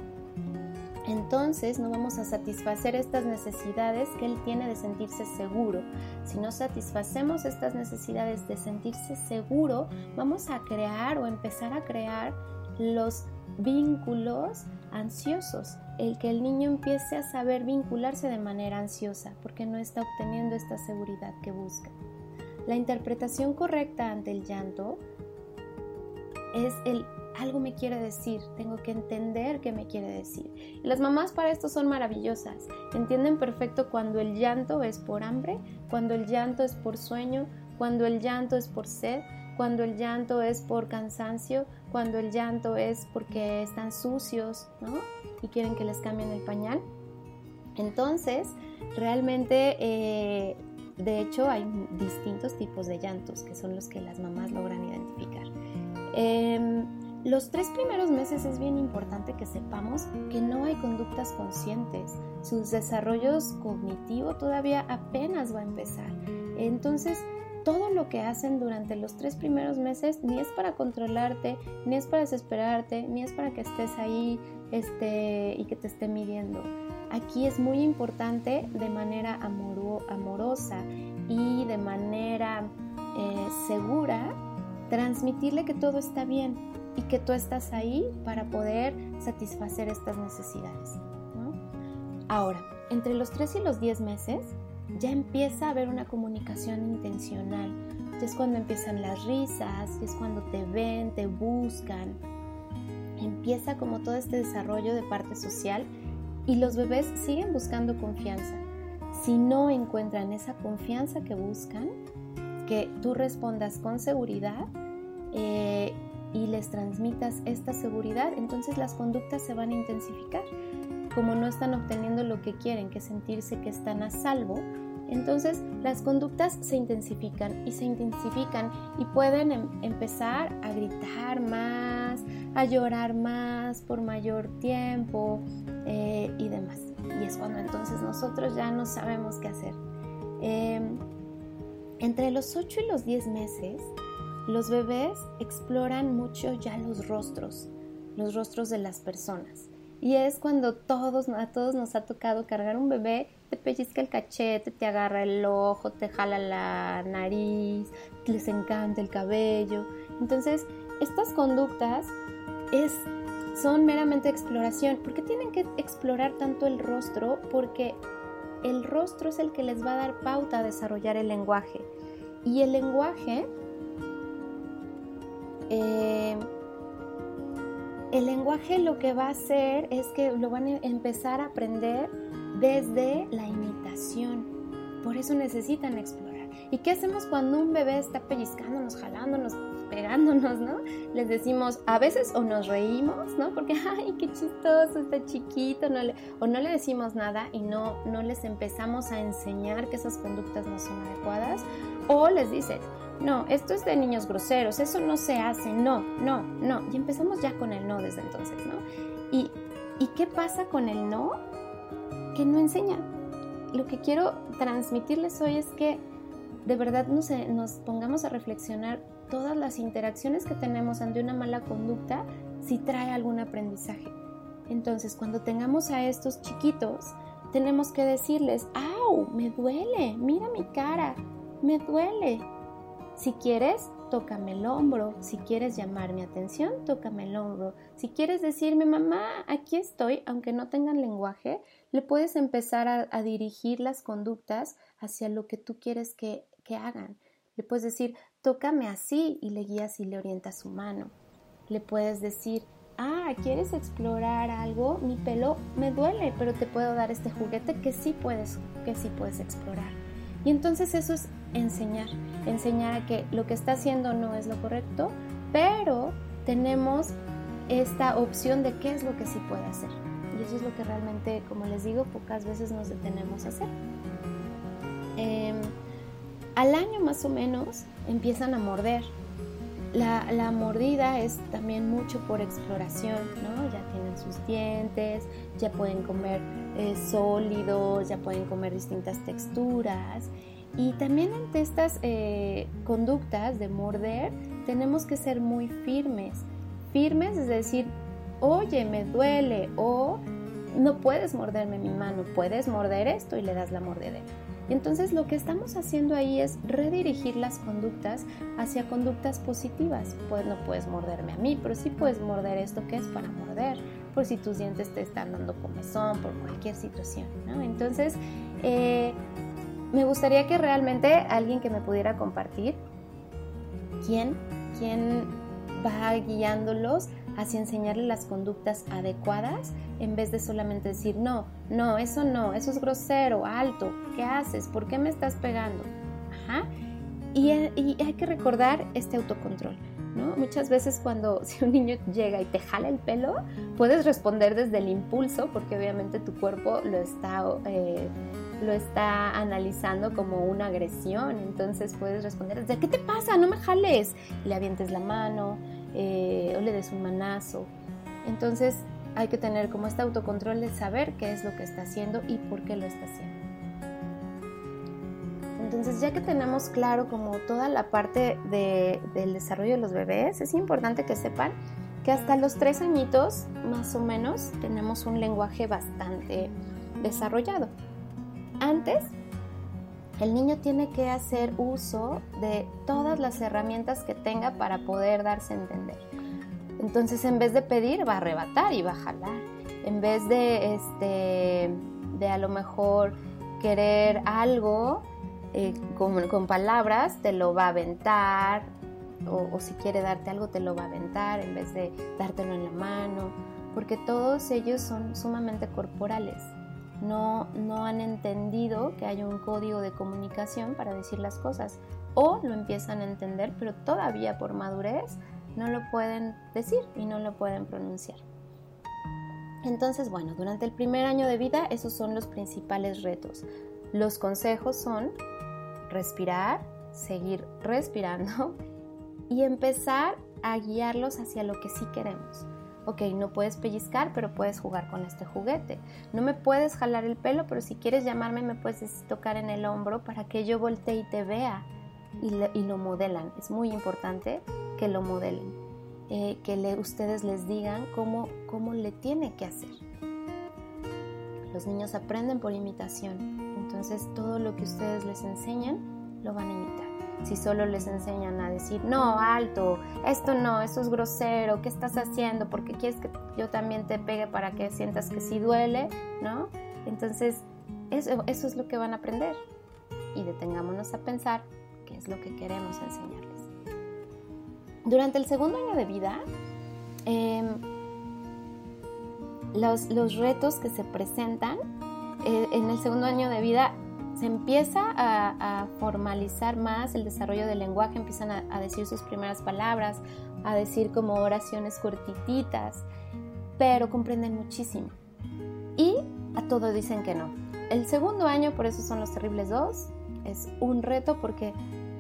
entonces no vamos a satisfacer estas necesidades que él tiene de sentirse seguro. Si no satisfacemos estas necesidades de sentirse seguro, vamos a crear o empezar a crear los vínculos ansiosos, el que el niño empiece a saber vincularse de manera ansiosa porque no está obteniendo esta seguridad que busca. La interpretación correcta ante el llanto es el algo me quiere decir, tengo que entender qué me quiere decir. las mamás para esto son maravillosas, entienden perfecto cuando el llanto es por hambre, cuando el llanto es por sueño, cuando el llanto es por sed, cuando el llanto es por cansancio, cuando el llanto es porque están sucios, ¿no? Y quieren que les cambien el pañal. Entonces, realmente, eh, de hecho, hay distintos tipos de llantos que son los que las mamás logran identificar. Em, los tres primeros meses es bien importante que sepamos que no hay conductas conscientes. Su desarrollo cognitivo todavía apenas va a empezar. Entonces, todo lo que hacen durante los tres primeros meses ni es para controlarte, ni es para desesperarte, ni es para que estés ahí este, y que te esté midiendo. Aquí es muy importante de manera amorosa y de manera eh, segura transmitirle que todo está bien, y que tú estás ahí para poder satisfacer estas necesidades. Ahora, entre los 3 y los 10 meses ya empieza a haber una comunicación intencional. Ya es cuando empiezan las risas, es cuando te ven, te buscan. Empieza como todo este desarrollo de parte social y los bebés siguen buscando confianza. Si no encuentran esa confianza que buscan, que tú respondas con seguridad, eh, y les transmitas esta seguridad, entonces las conductas se van a intensificar. Como no están obteniendo lo que quieren, que sentirse que están a salvo, entonces las conductas se intensifican y se intensifican y pueden em empezar a gritar más, a llorar más por mayor tiempo eh, y demás. Y es cuando entonces nosotros ya no sabemos qué hacer. Eh, entre los 8 y los 10 meses, los bebés exploran mucho ya los rostros, los rostros de las personas. Y es cuando todos, a todos nos ha tocado cargar un bebé, te pellizca el cachete, te agarra el ojo, te jala la nariz, les encanta el cabello. Entonces, estas conductas es, son meramente exploración. ¿Por qué tienen que explorar tanto el rostro? Porque el rostro es el que les va a dar pauta a desarrollar el lenguaje. Y el lenguaje eh, el lenguaje lo que va a hacer es que lo van a empezar a aprender desde la imitación. Por eso necesitan explorar. ¿Y qué hacemos cuando un bebé está pellizcándonos, jalándonos, pegándonos, ¿no? Les decimos, a veces o nos reímos, ¿no? Porque, (laughs) ay, qué chistoso, está chiquito, no le, o no le decimos nada y no, no les empezamos a enseñar que esas conductas no son adecuadas, o les dices, no, esto es de niños groseros, eso no se hace, no, no, no. Y empezamos ya con el no desde entonces, ¿no? ¿Y, ¿y qué pasa con el no? Que no enseña. Lo que quiero transmitirles hoy es que de verdad nos, nos pongamos a reflexionar todas las interacciones que tenemos ante una mala conducta si trae algún aprendizaje. Entonces, cuando tengamos a estos chiquitos, tenemos que decirles, ¡au! Me duele, mira mi cara, me duele. Si quieres, tócame el hombro. Si quieres llamar mi atención, tócame el hombro. Si quieres decirme, mamá, aquí estoy, aunque no tengan lenguaje, le puedes empezar a, dirigir las conductas hacia lo que tú quieres que, que hagan. Le puedes decir, tócame así y le guías y le orientas su mano. Le puedes decir, ah, ¿quieres explorar algo? Mi pelo me duele, pero te puedo dar este juguete que sí puedes, que sí puedes explorar. Y entonces eso es enseñar, enseñar a que lo que está haciendo no es lo correcto, pero tenemos esta opción de qué es lo que sí puede hacer. Y eso es lo que realmente, como les digo, pocas veces nos detenemos a hacer. Em, al año más o menos empiezan a morder la, mordida es también mucho por exploración, ¿no? Ya tienen sus dientes, ya pueden comer eh, sólidos, ya pueden comer distintas texturas. Y también ante estas eh, conductas de morder, tenemos que ser muy firmes. Firmes es decir, oye, me duele o no puedes morderme mi mano, puedes morder esto y le das la mordedera. Entonces lo que estamos haciendo ahí es redirigir las conductas hacia conductas positivas. Pues no puedes morderme a mí, pero sí puedes morder esto que es para morder, por si tus dientes te están dando comezón, por cualquier situación. Entonces, eh, me gustaría que realmente alguien que me pudiera compartir quién, quién va guiándolos hacia enseñarle las conductas adecuadas en vez de solamente decir, no, no, eso no, eso es grosero, alto, ¿qué haces? ¿Por qué me estás pegando? Ajá. Y, hay que recordar este autocontrol. ¿No? Muchas veces cuando (laughs) si un niño llega y te jala el pelo, puedes responder desde el impulso porque obviamente tu cuerpo lo está, eh, lo está analizando como una agresión. Entonces puedes responder desde ¿qué te pasa? No me jales. le avientes la mano, eh, o le des un manazo. Entonces hay que tener como este autocontrol de saber qué es lo que está haciendo y por qué lo está haciendo. Entonces ya que tenemos claro como toda la parte del desarrollo de los bebés, es importante que sepan que hasta los tres añitos más o menos tenemos un lenguaje bastante desarrollado. Antes el niño tiene que hacer uso de todas las herramientas que tenga para poder darse a entender. Entonces, en vez de pedir, va a arrebatar y va a jalar. En vez de, este, de a lo mejor querer algo eh, con, palabras, te lo va a aventar. O, o si quiere darte algo, te lo va a aventar en vez de dártelo en la mano. Porque todos ellos son sumamente corporales no, no han entendido que hay un código de comunicación para decir las cosas o lo empiezan a entender, pero todavía por madurez no lo pueden decir y no lo pueden pronunciar. Entonces, bueno, durante el primer año de vida esos son los principales retos. Los consejos son respirar, seguir respirando (laughs) y empezar a guiarlos hacia lo que sí queremos ok, no puedes pellizcar, pero puedes jugar con este juguete. No me puedes jalar el pelo, pero si quieres llamarme me puedes tocar en el hombro para que yo voltee y te vea. Y, lo modelan. Es muy importante que lo modelen. Eh, que ustedes les digan cómo, cómo le tiene que hacer. Los niños aprenden por imitación. Entonces todo lo que ustedes les enseñan lo van a imitar si solo les enseñan a decir, no, alto, esto no, esto es grosero, ¿qué estás haciendo? Porque quieres que yo también te pegue para que sientas que sí duele, ¿no? Entonces, eso, eso es lo que van a aprender. Y detengámonos a pensar qué es lo que queremos enseñarles. Durante el segundo año de vida, em, los, los, retos que se presentan eh, en el segundo año de vida se empieza a, formalizar más el desarrollo del lenguaje, empiezan a, decir sus primeras palabras, a decir como oraciones cortititas, pero comprenden muchísimo. Y a todo dicen que no. El segundo año, por eso son los terribles dos, es un reto porque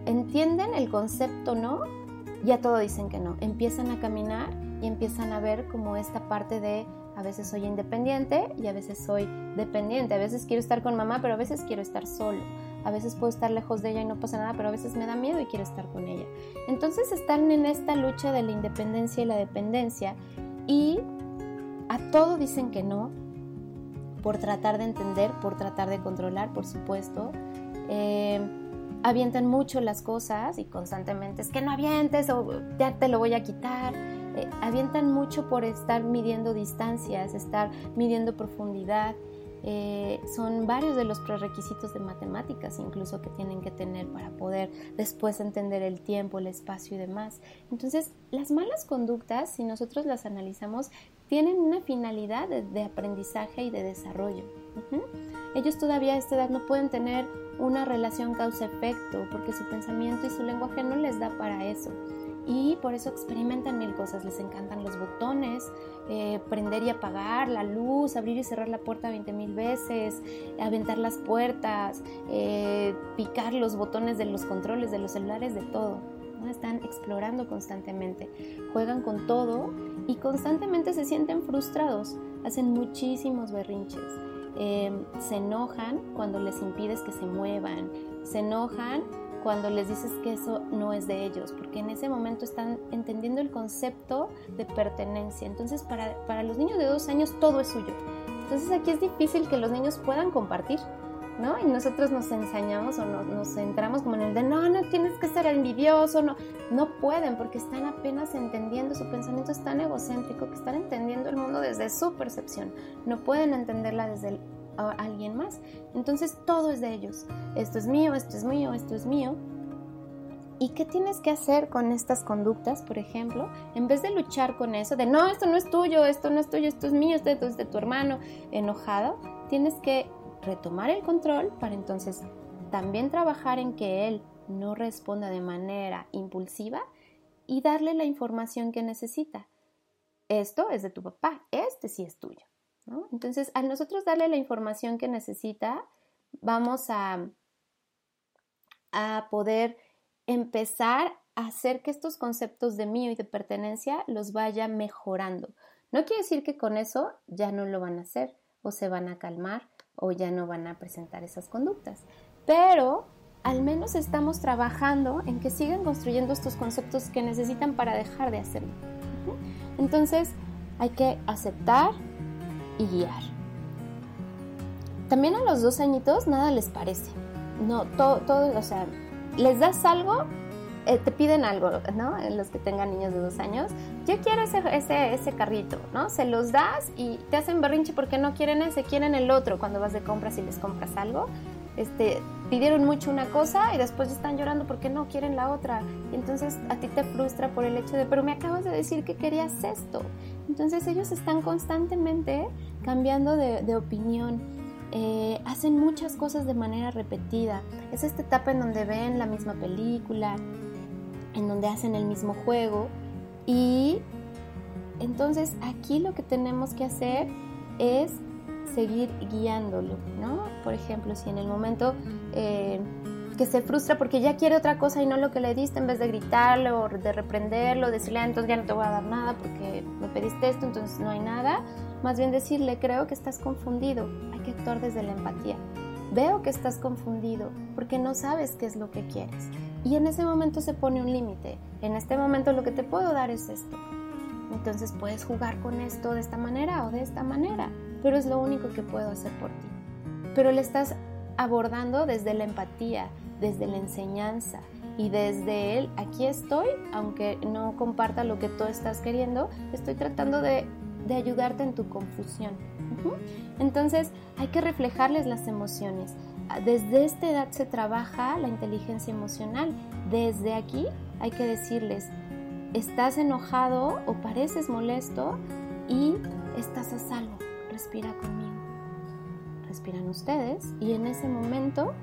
entienden el concepto no y a todo dicen que no. Empiezan a caminar y empiezan a ver como esta parte de a veces soy independiente y a veces soy dependiente. A veces quiero estar con mamá, pero a veces quiero estar solo. A veces puedo estar lejos de ella y no pasa nada, pero a veces me da miedo y quiero estar con ella. Entonces están en esta lucha de la independencia y la dependencia y a todo dicen que no, por tratar de entender, por tratar de controlar, por supuesto. Eh, avientan mucho las cosas y constantemente es que no avientes o ya te lo voy a quitar. Eh, avientan mucho por estar midiendo distancias, estar midiendo profundidad. Eh, son varios de los prerequisitos de matemáticas incluso que tienen que tener para poder después entender el tiempo, el espacio y demás. Entonces, las malas conductas, si nosotros las analizamos, tienen una finalidad de, aprendizaje y de desarrollo. Ellos todavía a esta edad no pueden tener una relación causa-efecto porque su pensamiento y su lenguaje no les da para eso. Y por eso experimentan mil cosas, les encantan los botones, eh, prender y apagar la luz, abrir y cerrar la puerta 20 mil veces, aventar las puertas, eh, picar los botones de los controles de los celulares, de todo. Están explorando constantemente, juegan con todo y constantemente se sienten frustrados, hacen muchísimos berrinches. Em, se enojan cuando les impides que se muevan, se enojan cuando les dices que eso no es de ellos, porque en ese momento están entendiendo el concepto de pertenencia. Entonces, para, para los niños de dos años todo es suyo. Entonces, aquí es difícil que los niños puedan compartir. ¿no? Y nosotros nos ensañamos o nos, centramos como en el de, no, no tienes que ser envidioso, no, no pueden porque están apenas entendiendo, su pensamiento es tan egocéntrico que están entendiendo el mundo desde su percepción, no pueden entenderla desde alguien más. Entonces todo es de ellos, esto es mío, esto es mío, esto es mío. ¿Y qué tienes que hacer con estas conductas, por ejemplo? En vez de luchar con eso, de no, esto no es tuyo, esto no es tuyo, esto es mío, esto es de tu hermano, enojado, tienes que retomar el control para entonces también trabajar en que él no responda de manera impulsiva y darle la información que necesita. Esto es de tu papá, este sí es tuyo. Entonces, al nosotros darle la información que necesita, vamos a, a poder empezar a hacer que estos conceptos de mío y de pertenencia los vaya mejorando. No quiere decir que con eso ya no lo van a hacer o se van a calmar o ya no van a presentar esas conductas. Pero al menos estamos trabajando en que sigan construyendo estos conceptos que necesitan para dejar de hacerlo. Entonces hay que aceptar guiar. También a los dos añitos nada les parece. No, todo, todo, o sea, les das algo eh, te piden algo, ¿no? Los que tengan niños de dos años, yo quiero ese, ese, ese, carrito, ¿no? Se los das y te hacen berrinche porque no quieren ese, quieren el otro cuando vas de compras y les compras algo. Este, pidieron mucho una cosa y después están llorando porque no quieren la otra. Y entonces a ti te frustra por el hecho de, pero me acabas de decir que querías esto. Entonces ellos están constantemente cambiando de, opinión. Eh, hacen muchas cosas de manera repetida. Es esta etapa en donde ven la misma película, en donde hacen el mismo juego y entonces aquí lo que tenemos que hacer es seguir guiándolo, ¿no? Por ejemplo, si en el momento eh, que se frustra porque ya quiere otra cosa y no lo que le diste, en vez de gritarlo o de reprenderlo, decirle, ah, entonces ya no te voy a dar nada porque me pediste esto, entonces no hay nada, más bien decirle, creo que estás confundido, hay que actuar desde la empatía. Veo que estás confundido porque no sabes qué es lo que quieres. Y en ese momento se pone un límite. En este momento lo que te puedo dar es esto. Entonces puedes jugar con esto de esta manera o de esta manera, pero es lo único que puedo hacer por ti. Pero le estás abordando desde la empatía, desde la enseñanza y desde él, aquí estoy, aunque no comparta lo que tú estás queriendo, estoy tratando de, de ayudarte en tu confusión. Entonces hay que reflejarles las emociones desde esta edad se trabaja la inteligencia emocional. Desde aquí hay que decirles, estás enojado o pareces molesto y estás a salvo. Respira conmigo. Respiran ustedes y en ese momento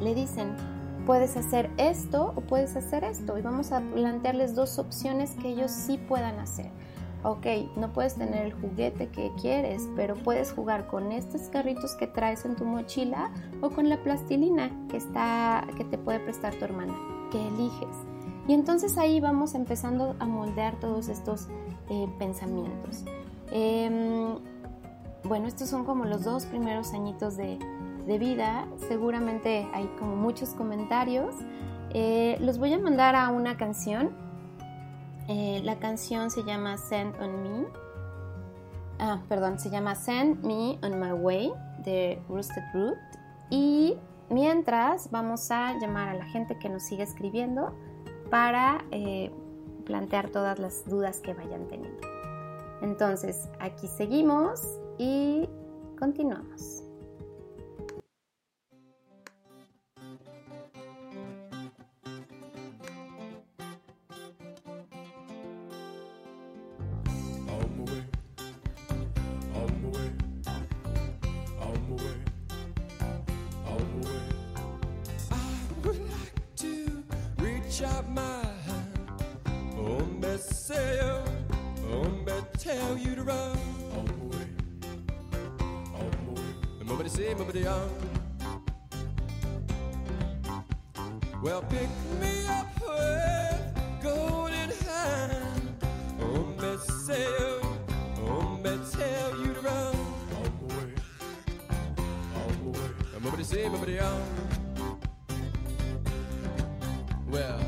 le dicen, puedes hacer esto o puedes hacer esto. Y vamos a plantearles dos opciones que ellos sí puedan hacer ok, no puedes tener el juguete que quieres, pero puedes jugar con estos carritos que traes en tu mochila o con la plastilina que, está, que te puede prestar tu hermana, que eliges. Y entonces ahí vamos empezando a moldear todos estos eh, pensamientos. Em, bueno, estos son como los dos primeros añitos de, vida. Seguramente hay como muchos comentarios. Eh, los voy a mandar a una canción Eh, la canción se llama Send on Me. Ah, perdón, se llama Send Me on My Way de Roosted Root. Y mientras vamos a llamar a la gente que nos sigue escribiendo para eh, plantear todas las dudas que vayan teniendo. Entonces, aquí seguimos y continuamos. Well, pick me up with golden hand. Oh, me say, oh, me tell you to run. On the way, on the way. Nobody say, nobody on. Well,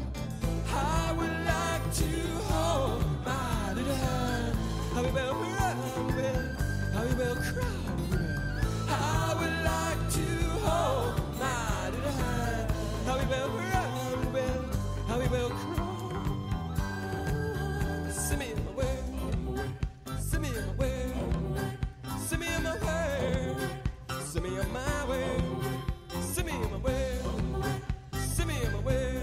send me on my way, send me in my way, send me in my way,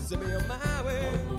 send me on my way.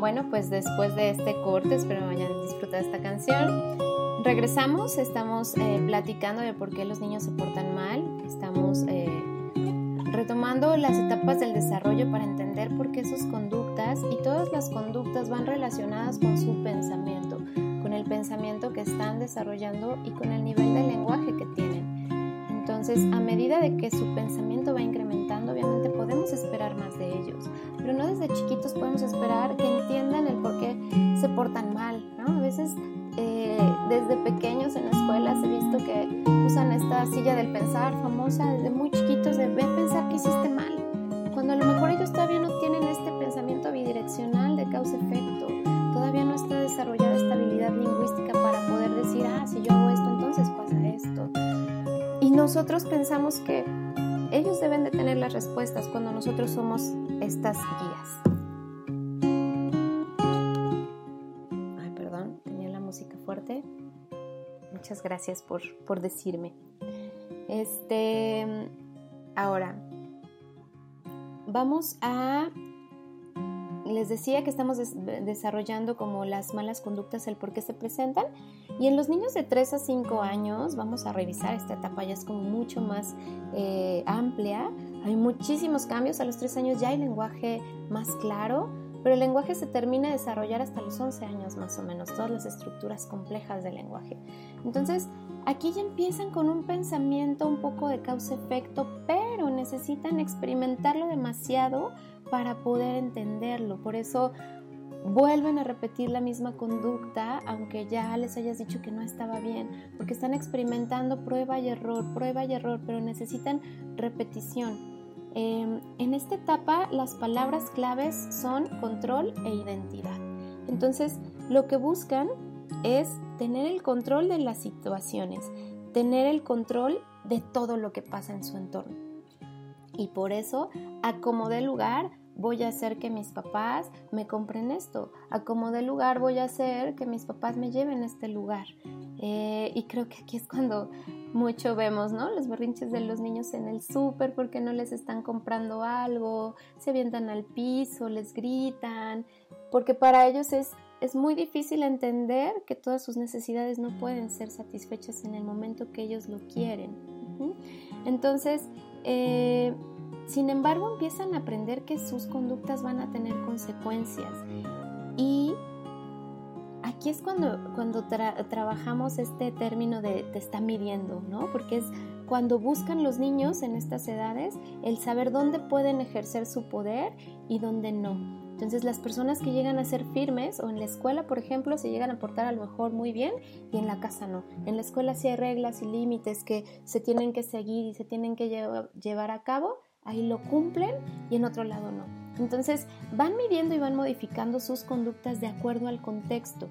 Bueno, pues después de este corte, espero hayan disfrutado esta canción. Regresamos, estamos eh, platicando de por qué los niños se portan mal, estamos eh, retomando las etapas del desarrollo para entender por qué sus conductas y todas las conductas van relacionadas con su pensamiento, con el pensamiento que están desarrollando y con el nivel de lenguaje que tienen. Entonces, a medida de que su pensamiento va incrementando, obviamente podemos esperar más de ellos, pero no desde chiquitos podemos esperar que silla del pensar famosa desde muy chiquitos de ve a pensar que hiciste mal, cuando a lo mejor ellos todavía no tienen este pensamiento bidireccional de causa-efecto, todavía no está desarrollada esta habilidad lingüística para poder decir, ah, si yo hago esto, entonces pasa esto. Y nosotros pensamos que ellos deben de tener las respuestas cuando nosotros somos estas guías. Ay, perdón, tenía la música fuerte. Muchas gracias por, por decirme. Este, ahora, vamos a... Les decía que estamos des- desarrollando como las malas conductas, el por qué se presentan. Y en los niños de 3 a 5 años vamos a revisar esta etapa, ya es como mucho más eh, amplia. Hay muchísimos cambios. A los 3 años ya hay lenguaje más claro, pero el lenguaje se termina de desarrollar hasta los 11 años más o menos, todas las estructuras complejas del lenguaje. Entonces, aquí ya empiezan con un pensamiento un poco de causa-efecto, pero necesitan experimentarlo demasiado para poder entenderlo. Por eso vuelven a repetir la misma conducta, aunque ya les hayas dicho que no estaba bien, porque están experimentando prueba y error, prueba y error, pero necesitan repetición. Eh, en esta etapa las palabras claves son control e identidad. Entonces, lo que buscan es tener el control de las situaciones, tener el control de todo lo que pasa en su entorno. Y por eso, a como dé lugar, voy a hacer que mis papás me compren esto. A como dé lugar, voy a hacer que mis papás me lleven a este lugar. Eh, y creo que aquí es cuando mucho vemos, ¿no? Los berrinches de los niños en el súper porque no les están comprando algo, se avientan al piso, les gritan, porque para ellos es, es muy difícil entender que todas sus necesidades no pueden ser satisfechas en el momento que ellos lo quieren. Entonces, eh, sin embargo, empiezan a aprender que sus conductas van a tener consecuencias. Y aquí es cuando, cuando tra- trabajamos este término de te está midiendo, ¿no? Porque es cuando buscan los niños en estas edades el saber dónde pueden ejercer su poder y dónde no. Entonces las personas que llegan a ser firmes o en la escuela, por ejemplo, se llegan a portar a lo mejor muy bien y en la casa no. En la escuela sí hay reglas y límites que se tienen que seguir y se tienen que lleva- llevar a cabo, ahí lo cumplen y en otro lado no. Entonces van midiendo y van modificando sus conductas de acuerdo al contexto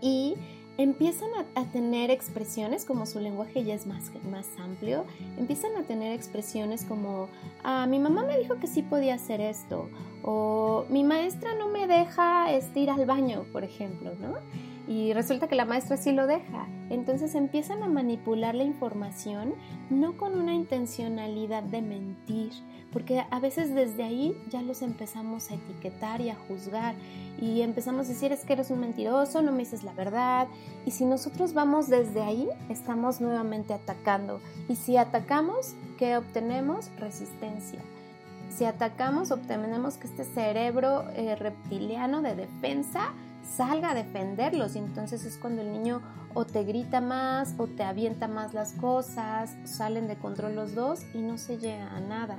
y empiezan a, tener expresiones, como su lenguaje ya es más, más amplio, empiezan a tener expresiones como, ah, mi mamá me dijo que sí podía hacer esto, o mi maestra no me deja este, ir al baño, por ejemplo, ¿no? Y resulta que la maestra sí lo deja. Entonces empiezan a manipular la información no con una intencionalidad de mentir, porque a veces desde ahí ya los empezamos a etiquetar y a juzgar y empezamos a decir es que eres un mentiroso, no me dices la verdad. Y si nosotros vamos desde ahí, estamos nuevamente atacando. Y si atacamos, ¿qué obtenemos? Resistencia. Si atacamos, obtenemos que este cerebro eh, reptiliano de defensa salga a defenderlos y entonces es cuando el niño o te grita más o te avienta más las cosas, salen de control los dos y no se llega a nada.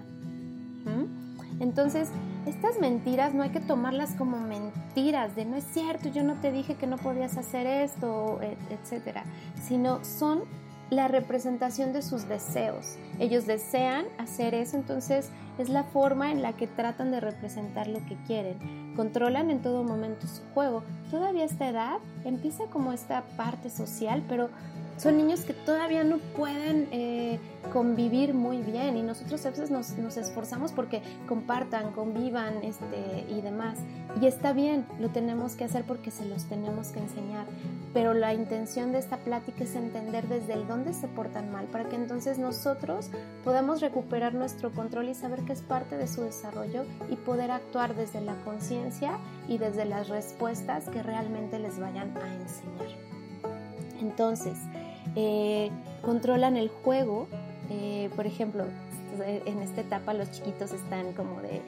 Entonces, estas mentiras no hay que tomarlas como mentiras de no es cierto, yo no te dije que no podías hacer esto, et- etcétera, sino son la representación de sus deseos. Ellos desean hacer eso, entonces es la forma en la que tratan de representar lo que quieren. Controlan en todo momento su juego. Todavía esta edad empieza como esta parte social, pero son niños que todavía no pueden eh, convivir muy bien y nosotros a veces nos, nos esforzamos porque compartan, convivan este, y demás. Y está bien, lo tenemos que hacer porque se los tenemos que enseñar. Pero la intención de esta plática es entender desde el dónde se portan mal para que entonces nosotros podamos recuperar nuestro control y saber que es parte de su desarrollo y poder actuar desde la conciencia y desde las respuestas que realmente les vayan a enseñar. Entonces, eh, controlan el juego. eh, por ejemplo, en esta etapa los chiquitos están como de,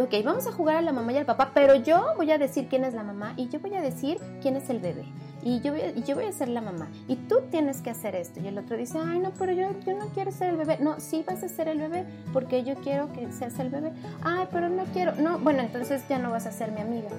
ok, vamos a jugar a la mamá y al papá, pero yo voy a decir quién es la mamá y yo voy a decir quién es el bebé. y yo, voy a, y yo voy a ser la mamá y tú tienes que hacer esto. Y el otro dice, ay, no, pero yo, yo no quiero ser el bebé. No, sí vas a ser el bebé porque yo quiero que seas el bebé. Ay, pero no quiero. No, bueno, entonces ya no vas a ser mi amiga,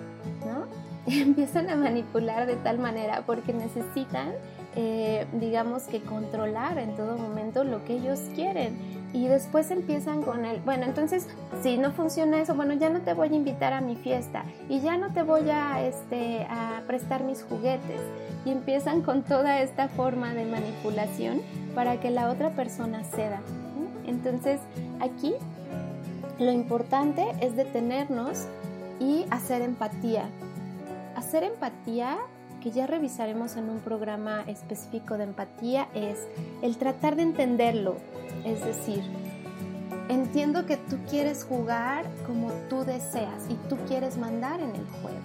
¿no? Y (laughs) empiezan a manipular de tal manera porque necesitan, eh, digamos que controlar en todo momento lo que ellos quieren y después empiezan con el, bueno, entonces si no funciona eso, bueno, ya no te voy a invitar a mi fiesta y ya no te voy a, este, a prestar mis juguetes. Y empiezan con toda esta forma de manipulación para que la otra persona ceda. Entonces aquí lo importante es detenernos y hacer empatía. Hacer empatía que ya revisaremos en un programa específico de empatía es el tratar de entenderlo, es decir, entiendo que tú quieres jugar como tú deseas y tú quieres mandar en el juego.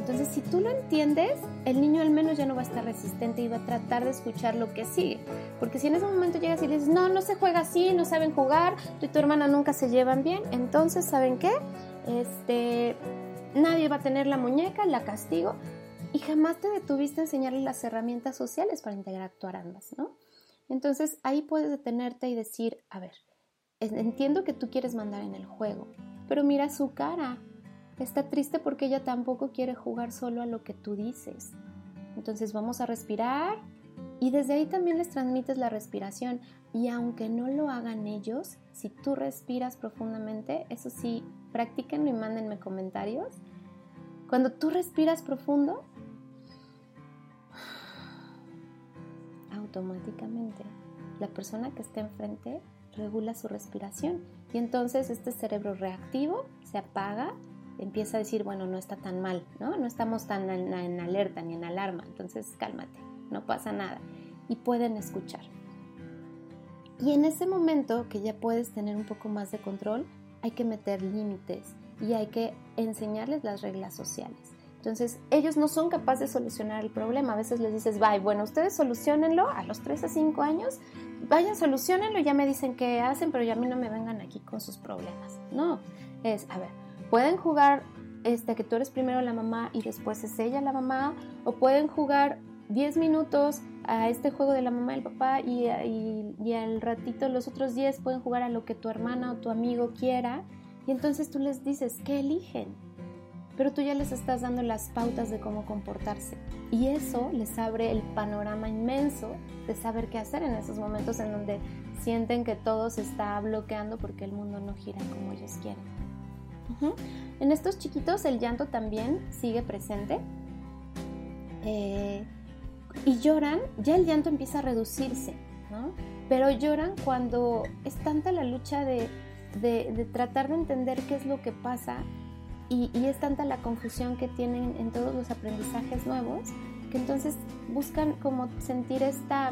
Entonces, si tú lo entiendes, el niño al menos ya no va a estar resistente y va a tratar de escuchar lo que sigue. Porque si en ese momento llegas y le dices, no, no se juega así, no saben jugar, tú y tu hermana nunca se llevan bien, entonces, ¿saben qué? Este, nadie va a tener la muñeca, la castigo. Y jamás te detuviste a enseñarle las herramientas sociales para interactuar ambas, ¿no? Entonces ahí puedes detenerte y decir, a ver, entiendo que tú quieres mandar en el juego, pero mira su cara. Está triste porque ella tampoco quiere jugar solo a lo que tú dices. Entonces vamos a respirar y desde ahí también les transmites la respiración. Y aunque no lo hagan ellos, si tú respiras profundamente, eso sí, practíquenlo y mándenme comentarios. Cuando tú respiras profundo, automáticamente la persona que está enfrente regula su respiración y entonces este cerebro reactivo se apaga, empieza a decir, bueno, no está tan mal, ¿no? No estamos tan en, en alerta ni en alarma, entonces cálmate, no pasa nada y pueden escuchar. Y en ese momento que ya puedes tener un poco más de control, hay que meter límites y hay que enseñarles las reglas sociales. Entonces, ellos no son capaces de solucionar el problema. A veces les dices, bye, bueno, ustedes solucionenlo a los 3 a 5 años, vayan, solucionenlo, ya me dicen qué hacen, pero ya a mí no me vengan aquí con sus problemas. No, es, a ver, pueden jugar este, que tú eres primero la mamá y después es ella la mamá, o pueden jugar 10 minutos a este juego de la mamá y el papá y, y, al ratito los otros 10 pueden jugar a lo que tu hermana o tu amigo quiera. Y entonces tú les dices, ¿qué eligen? Pero tú ya les estás dando las pautas de cómo comportarse. Y eso les abre el panorama inmenso de saber qué hacer en esos momentos en donde sienten que todo se está bloqueando porque el mundo no gira como ellos quieren. En estos chiquitos el llanto también sigue presente. Eh, y lloran, ya el llanto empieza a reducirse, ¿no? Pero lloran cuando es tanta la lucha de, de, de tratar de entender qué es lo que pasa y, es tanta la confusión que tienen en todos los aprendizajes nuevos que entonces buscan como sentir esta,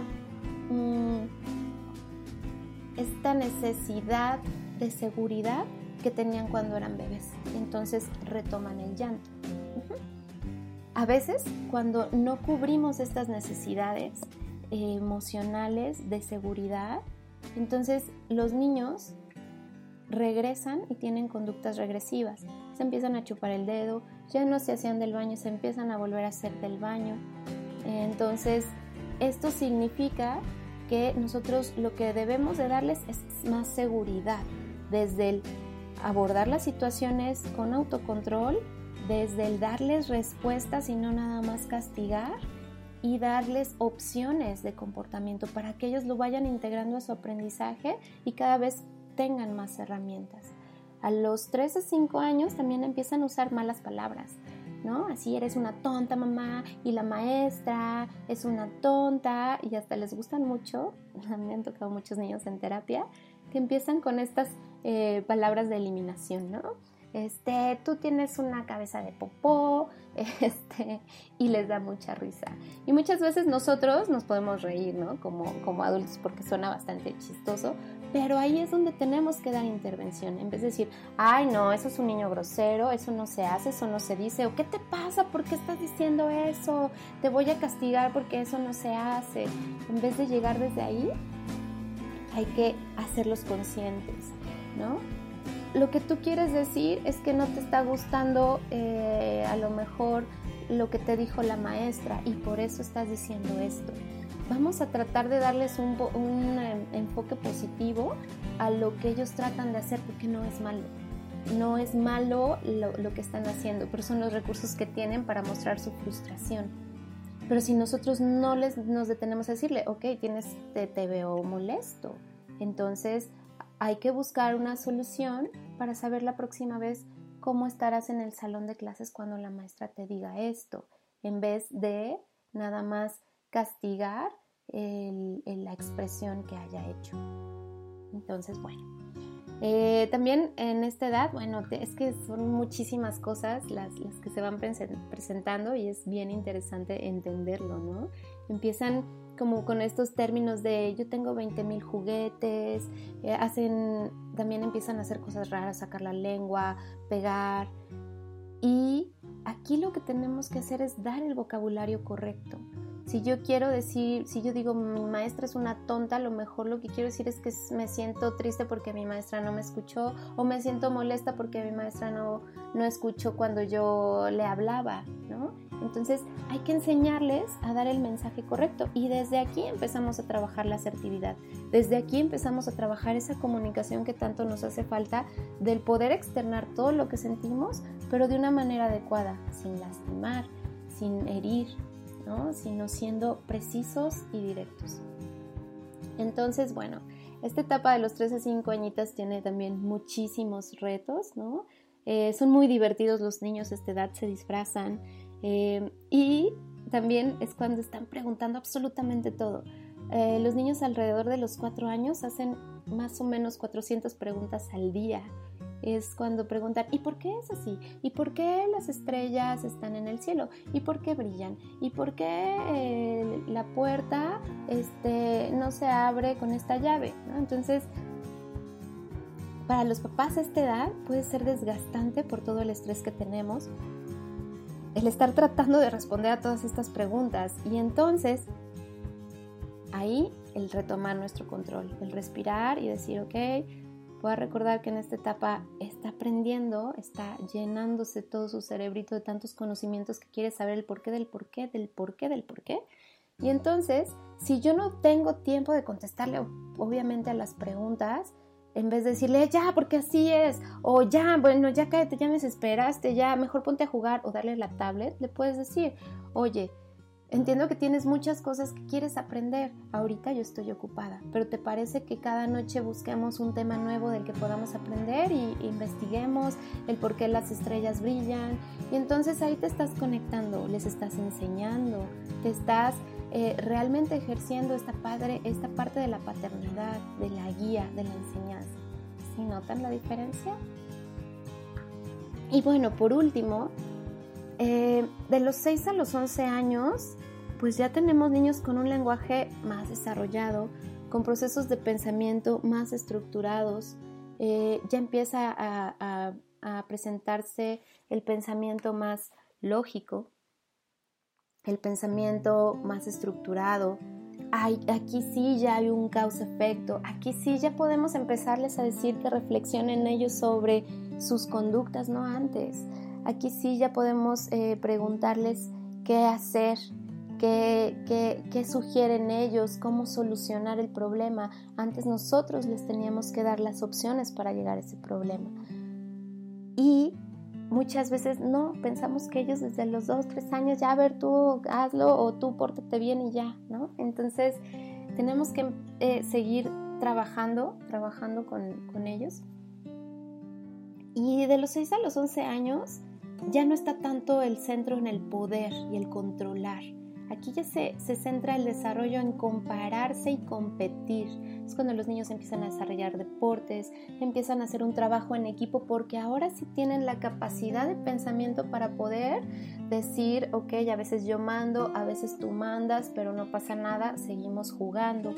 mmm, esta necesidad de seguridad que tenían cuando eran bebés. Entonces retoman el llanto. A veces cuando no cubrimos estas necesidades eh, emocionales de seguridad, entonces los niños regresan y tienen conductas regresivas. Se empiezan a chupar el dedo, ya no se hacían del baño, se empiezan a volver a hacer del baño. Entonces, esto significa que nosotros lo que debemos de darles es más seguridad, desde el abordar las situaciones con autocontrol, desde el darles respuestas y no nada más castigar y darles opciones de comportamiento para que ellos lo vayan integrando a su aprendizaje y cada vez tengan más herramientas. A los 3 a 5 años también empiezan a usar malas palabras, ¿no? Así eres una tonta mamá y la maestra es una tonta y hasta les gustan mucho, (laughs) me han tocado muchos niños en terapia, que empiezan con estas eh, palabras de eliminación, ¿no? Este, tú tienes una cabeza de popó, (laughs) este, y les da mucha risa. Y muchas veces nosotros nos podemos reír, ¿no? Como, como adultos porque suena bastante chistoso, pero ahí es donde tenemos que dar intervención. En vez de decir, ay, no, eso es un niño grosero, eso no se hace, eso no se dice, o ¿qué te pasa? ¿Por qué estás diciendo eso? Te voy a castigar porque eso no se hace. En vez de llegar desde ahí, hay que hacerlos conscientes, ¿no? Lo que tú quieres decir es que no te está gustando eh, a lo mejor lo que te dijo la maestra y por eso estás diciendo esto. Vamos a tratar de darles un, un enfoque positivo a lo que ellos tratan de hacer porque no es malo. No es malo lo, lo que están haciendo, pero son los recursos que tienen para mostrar su frustración. Pero si nosotros no les, nos detenemos a decirle, ok, tienes, te, te veo molesto, entonces hay que buscar una solución para saber la próxima vez cómo estarás en el salón de clases cuando la maestra te diga esto, en vez de nada más castigar el, el, la expresión que haya hecho. Entonces, bueno. Eh, también en esta edad, bueno, es que son muchísimas cosas las, las que se van presentando y es bien interesante entenderlo, ¿no? Empiezan como con estos términos de yo tengo 20 mil juguetes, eh, hacen, también empiezan a hacer cosas raras, sacar la lengua, pegar. Y aquí lo que tenemos que hacer es dar el vocabulario correcto. Si yo quiero decir, si yo digo mi maestra es una tonta, a lo mejor lo que quiero decir es que me siento triste porque mi maestra no me escuchó o me siento molesta porque mi maestra no, no escuchó cuando yo le hablaba, ¿no? Entonces hay que enseñarles a dar el mensaje correcto y desde aquí empezamos a trabajar la asertividad. Desde aquí empezamos a trabajar esa comunicación que tanto nos hace falta del poder externar todo lo que sentimos, pero de una manera adecuada, sin lastimar, sin herir, ¿no? sino siendo precisos y directos. Entonces, bueno, esta etapa de los 3 a 5 añitas tiene también muchísimos retos, ¿no? Eh, son muy divertidos los niños a esta edad, se disfrazan eh, y también es cuando están preguntando absolutamente todo. Eh, los niños alrededor de los 4 años hacen más o menos 400 preguntas al día es cuando preguntan, ¿y por qué es así? ¿Y por qué las estrellas están en el cielo? ¿Y por qué brillan? ¿Y por qué eh, la puerta este, no se abre con esta llave? Entonces, para los papás a esta edad puede ser desgastante por todo el estrés que tenemos, el estar tratando de responder a todas estas preguntas. Y entonces, ahí el retomar nuestro control, el respirar y decir, ok, Pueda recordar que en esta etapa está aprendiendo, está llenándose todo su cerebrito de tantos conocimientos que quiere saber el porqué del porqué, del porqué, del porqué. Y entonces, si yo no tengo tiempo de contestarle obviamente a las preguntas, en vez de decirle, ya, porque así es, o ya, bueno, ya cállate, ya me desesperaste, ya, mejor ponte a jugar o darle la tablet, le puedes decir, oye, Entiendo que tienes muchas cosas que quieres aprender. Ahorita yo estoy ocupada, pero ¿te parece que cada noche busquemos un tema nuevo del que podamos aprender y investiguemos el por qué las estrellas brillan? Y entonces ahí te estás conectando, les estás enseñando, te estás eh, realmente ejerciendo esta, padre, esta parte de la paternidad, de la guía, de la enseñanza. ¿Sí notan la diferencia? Y bueno, por último, eh, de los 6 a los 11 años, pues ya tenemos niños con un lenguaje más desarrollado, con procesos de pensamiento más estructurados, eh, ya empieza a, presentarse el pensamiento más lógico, el pensamiento más estructurado. aquí sí ya hay un causa-efecto, aquí sí ya podemos empezarles a decir que reflexionen ellos sobre sus conductas, no antes. Aquí sí ya podemos eh, preguntarles qué hacer, qué, qué, qué sugieren ellos, cómo solucionar el problema. Antes nosotros les teníamos que dar las opciones para llegar a ese problema. Y muchas veces no, pensamos que ellos desde los dos, tres años, ya a ver, tú hazlo o tú pórtate bien y ya, ¿no? Entonces tenemos que eh, seguir trabajando, trabajando con, con, ellos. Y de los 6 a los 11 años ya no está tanto el centro en el poder y el controlar. Aquí ya se, se, centra el desarrollo en compararse y competir. Es cuando los niños empiezan a desarrollar deportes, empiezan a hacer un trabajo en equipo porque ahora sí tienen la capacidad de pensamiento para poder decir, ok, a veces yo mando, a veces tú mandas, pero no pasa nada, seguimos jugando.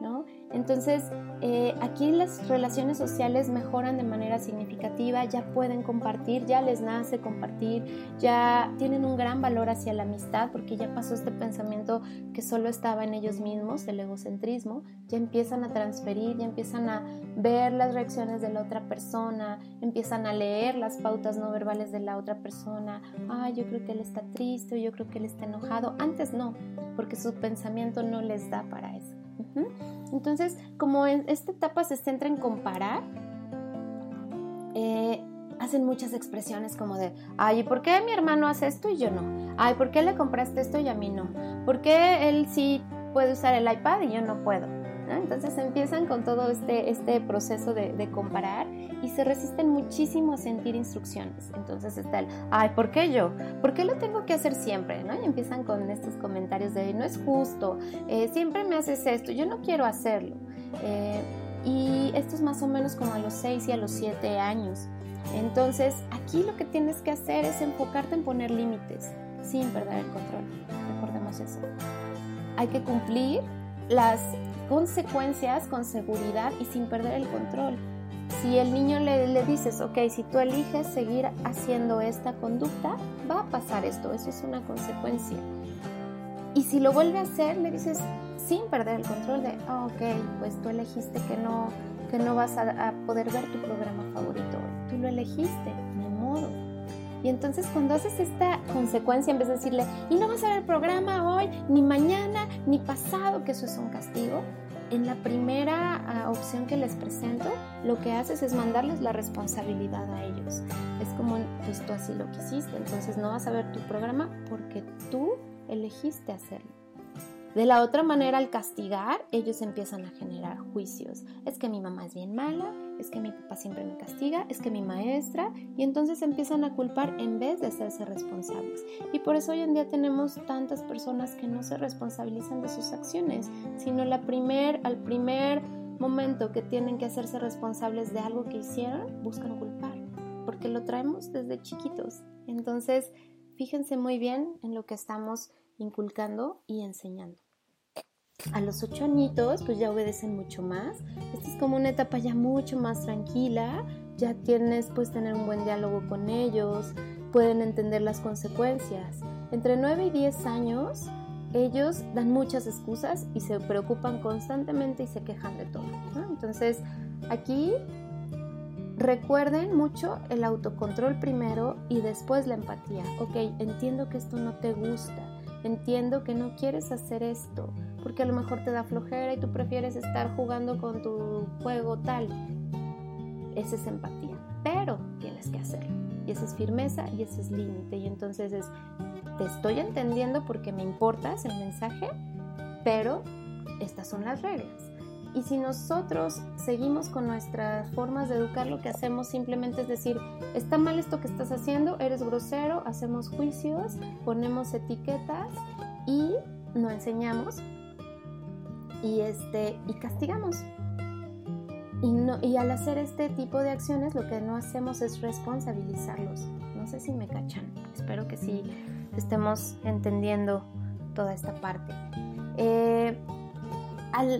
¿No? Entonces, eh, aquí las relaciones sociales mejoran de manera significativa, ya pueden compartir, ya les nace compartir, ya tienen un gran valor hacia la amistad porque ya pasó este pensamiento que solo estaba en ellos mismos, el egocentrismo, ya empiezan a transferir, ya empiezan a ver las reacciones de la otra persona, empiezan a leer las pautas no verbales de la otra persona, ah, yo creo que él está triste, yo creo que él está enojado, antes no, porque su pensamiento no les da para eso. Entonces, como en esta etapa se centra en comparar, eh, hacen muchas expresiones como de, ay, ¿y por qué mi hermano hace esto y yo no? Ay, ¿por qué le compraste esto y a mí no? ¿Por qué él sí puede usar el iPad y yo no puedo? ¿No? Entonces empiezan con todo este, este proceso de, de comparar y se resisten muchísimo a sentir instrucciones. Entonces está el, ay, ¿por qué yo? ¿Por qué lo tengo que hacer siempre? ¿no? Y empiezan con estos comentarios de, no es justo, eh, siempre me haces esto, yo no quiero hacerlo. Eh, y esto es más o menos como a los 6 y a los 7 años. Entonces, aquí lo que tienes que hacer es enfocarte en poner límites sin perder el control. Recordemos eso. Hay que cumplir las consecuencias con seguridad y sin perder el control. Si el niño le, le, dices, ok, si tú eliges seguir haciendo esta conducta, va a pasar esto, eso es una consecuencia. Y si lo vuelve a hacer, le dices, sin perder el control de, oh, ok, pues tú elegiste que no, que no vas a, a poder ver tu programa favorito tú lo elegiste, ni modo. Y entonces cuando haces esta consecuencia, en vez de decirle, y no vas a ver el programa hoy, ni mañana, ni pasado, que eso es un castigo, en la primera uh, opción que les presento, lo que haces es mandarles la responsabilidad a ellos. Es como, pues tú así lo quisiste, entonces no vas a ver tu programa porque tú elegiste hacerlo. De la otra manera, al castigar, ellos empiezan a generar juicios. Es que mi mamá es bien mala, es que mi papá siempre me castiga, es que mi maestra, y entonces empiezan a culpar en vez de hacerse responsables. Y por eso hoy en día tenemos tantas personas que no se responsabilizan de sus acciones, sino la primer, al primer momento que tienen que hacerse responsables de algo que hicieron, buscan culpar, porque lo traemos desde chiquitos. Entonces, fíjense muy bien en lo que estamos inculcando y enseñando. A los ocho añitos, pues ya obedecen mucho más. Esta es como una etapa ya mucho más tranquila. Ya tienes, pues, tener un buen diálogo con ellos. Pueden entender las consecuencias. Entre 9 y 10 años, ellos dan muchas excusas y se preocupan constantemente y se quejan de todo. ¿no? Entonces, aquí recuerden mucho el autocontrol primero y después la empatía. Ok, entiendo que esto no te gusta entiendo que no quieres hacer esto, porque a lo mejor te da flojera y tú prefieres estar jugando con tu juego tal. Esa es empatía, pero tienes que hacerlo. Y esa es firmeza y ese es límite. Y entonces es, te estoy entendiendo porque me importas el mensaje, pero estas son las reglas. Y si nosotros seguimos con nuestras formas de educar, lo que hacemos simplemente es decir, está mal esto que estás haciendo, eres grosero, hacemos juicios, ponemos etiquetas y no enseñamos y, este, y castigamos. Y, no, y al hacer este tipo de acciones lo que no hacemos es responsabilizarlos. No sé si me cachan, espero que sí estemos entendiendo toda esta parte. Eh,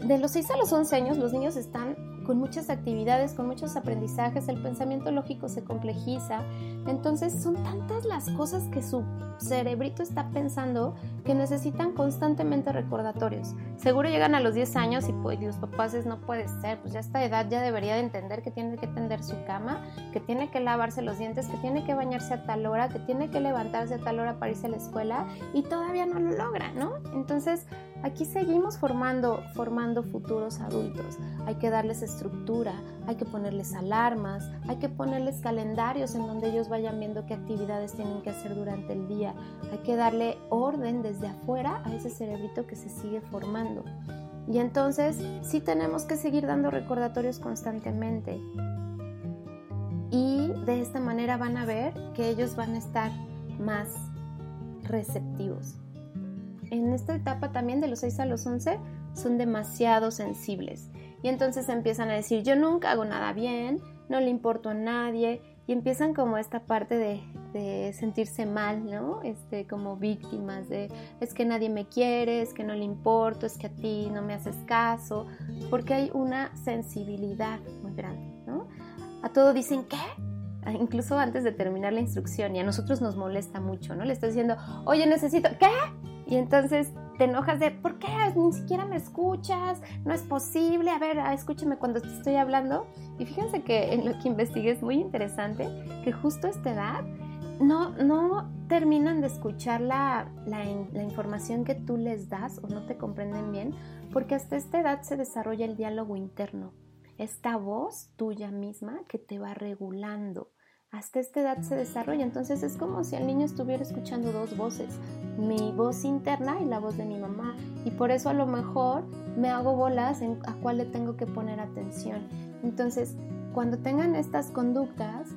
de los 6 a los 11 años los niños están con muchas actividades, con muchos aprendizajes, el pensamiento lógico se complejiza, entonces son tantas las cosas que su cerebrito está pensando que necesitan constantemente recordatorios. Seguro llegan a los 10 años y pues los papás no puede ser, pues ya esta edad ya debería de entender que tiene que tender su cama, que tiene que lavarse los dientes, que tiene que bañarse a tal hora, que tiene que levantarse a tal hora para irse a la escuela y todavía no lo logra, ¿no? Entonces aquí seguimos formando, formando futuros adultos. Hay que darles estructura, hay que ponerles alarmas, hay que ponerles calendarios en donde ellos vayan viendo qué actividades tienen que hacer durante el día. Hay que darle orden desde afuera a ese cerebrito que se sigue formando. Y entonces sí tenemos que seguir dando recordatorios constantemente. Y de esta manera van a ver que ellos van a estar más receptivos. En esta etapa también de los 6 a los 11 son demasiado sensibles. Y entonces empiezan a decir, yo nunca hago nada bien, no le importo a nadie. Y empiezan como esta parte de, sentirse mal, ¿no? Este, como víctimas de es que nadie me quiere, es que no le importo, es que a ti no me haces caso, porque hay una sensibilidad muy grande, ¿no? A todo dicen, ¿qué? Ah, Incluso antes de terminar la instrucción, y a nosotros nos molesta mucho, ¿no? Le estoy diciendo, oye, necesito, ¿qué? Y entonces te enojas de, ¿por qué? Ni siquiera me escuchas, no es posible, a ver, ah, escúchame cuando te estoy hablando. Y fíjense que en lo que investigué es muy interesante, que justo a esta edad no, no terminan de escuchar la, la, la información que tú les das o no te comprenden bien, porque hasta esta edad se desarrolla el diálogo interno, esta voz tuya misma que te va regulando hasta esta edad se desarrolla. Entonces es como si el niño estuviera escuchando dos voces, mi voz interna y la voz de mi mamá. Y por eso a lo mejor me hago bolas en a cuál le tengo que poner atención. Entonces, cuando tengan estas conductas,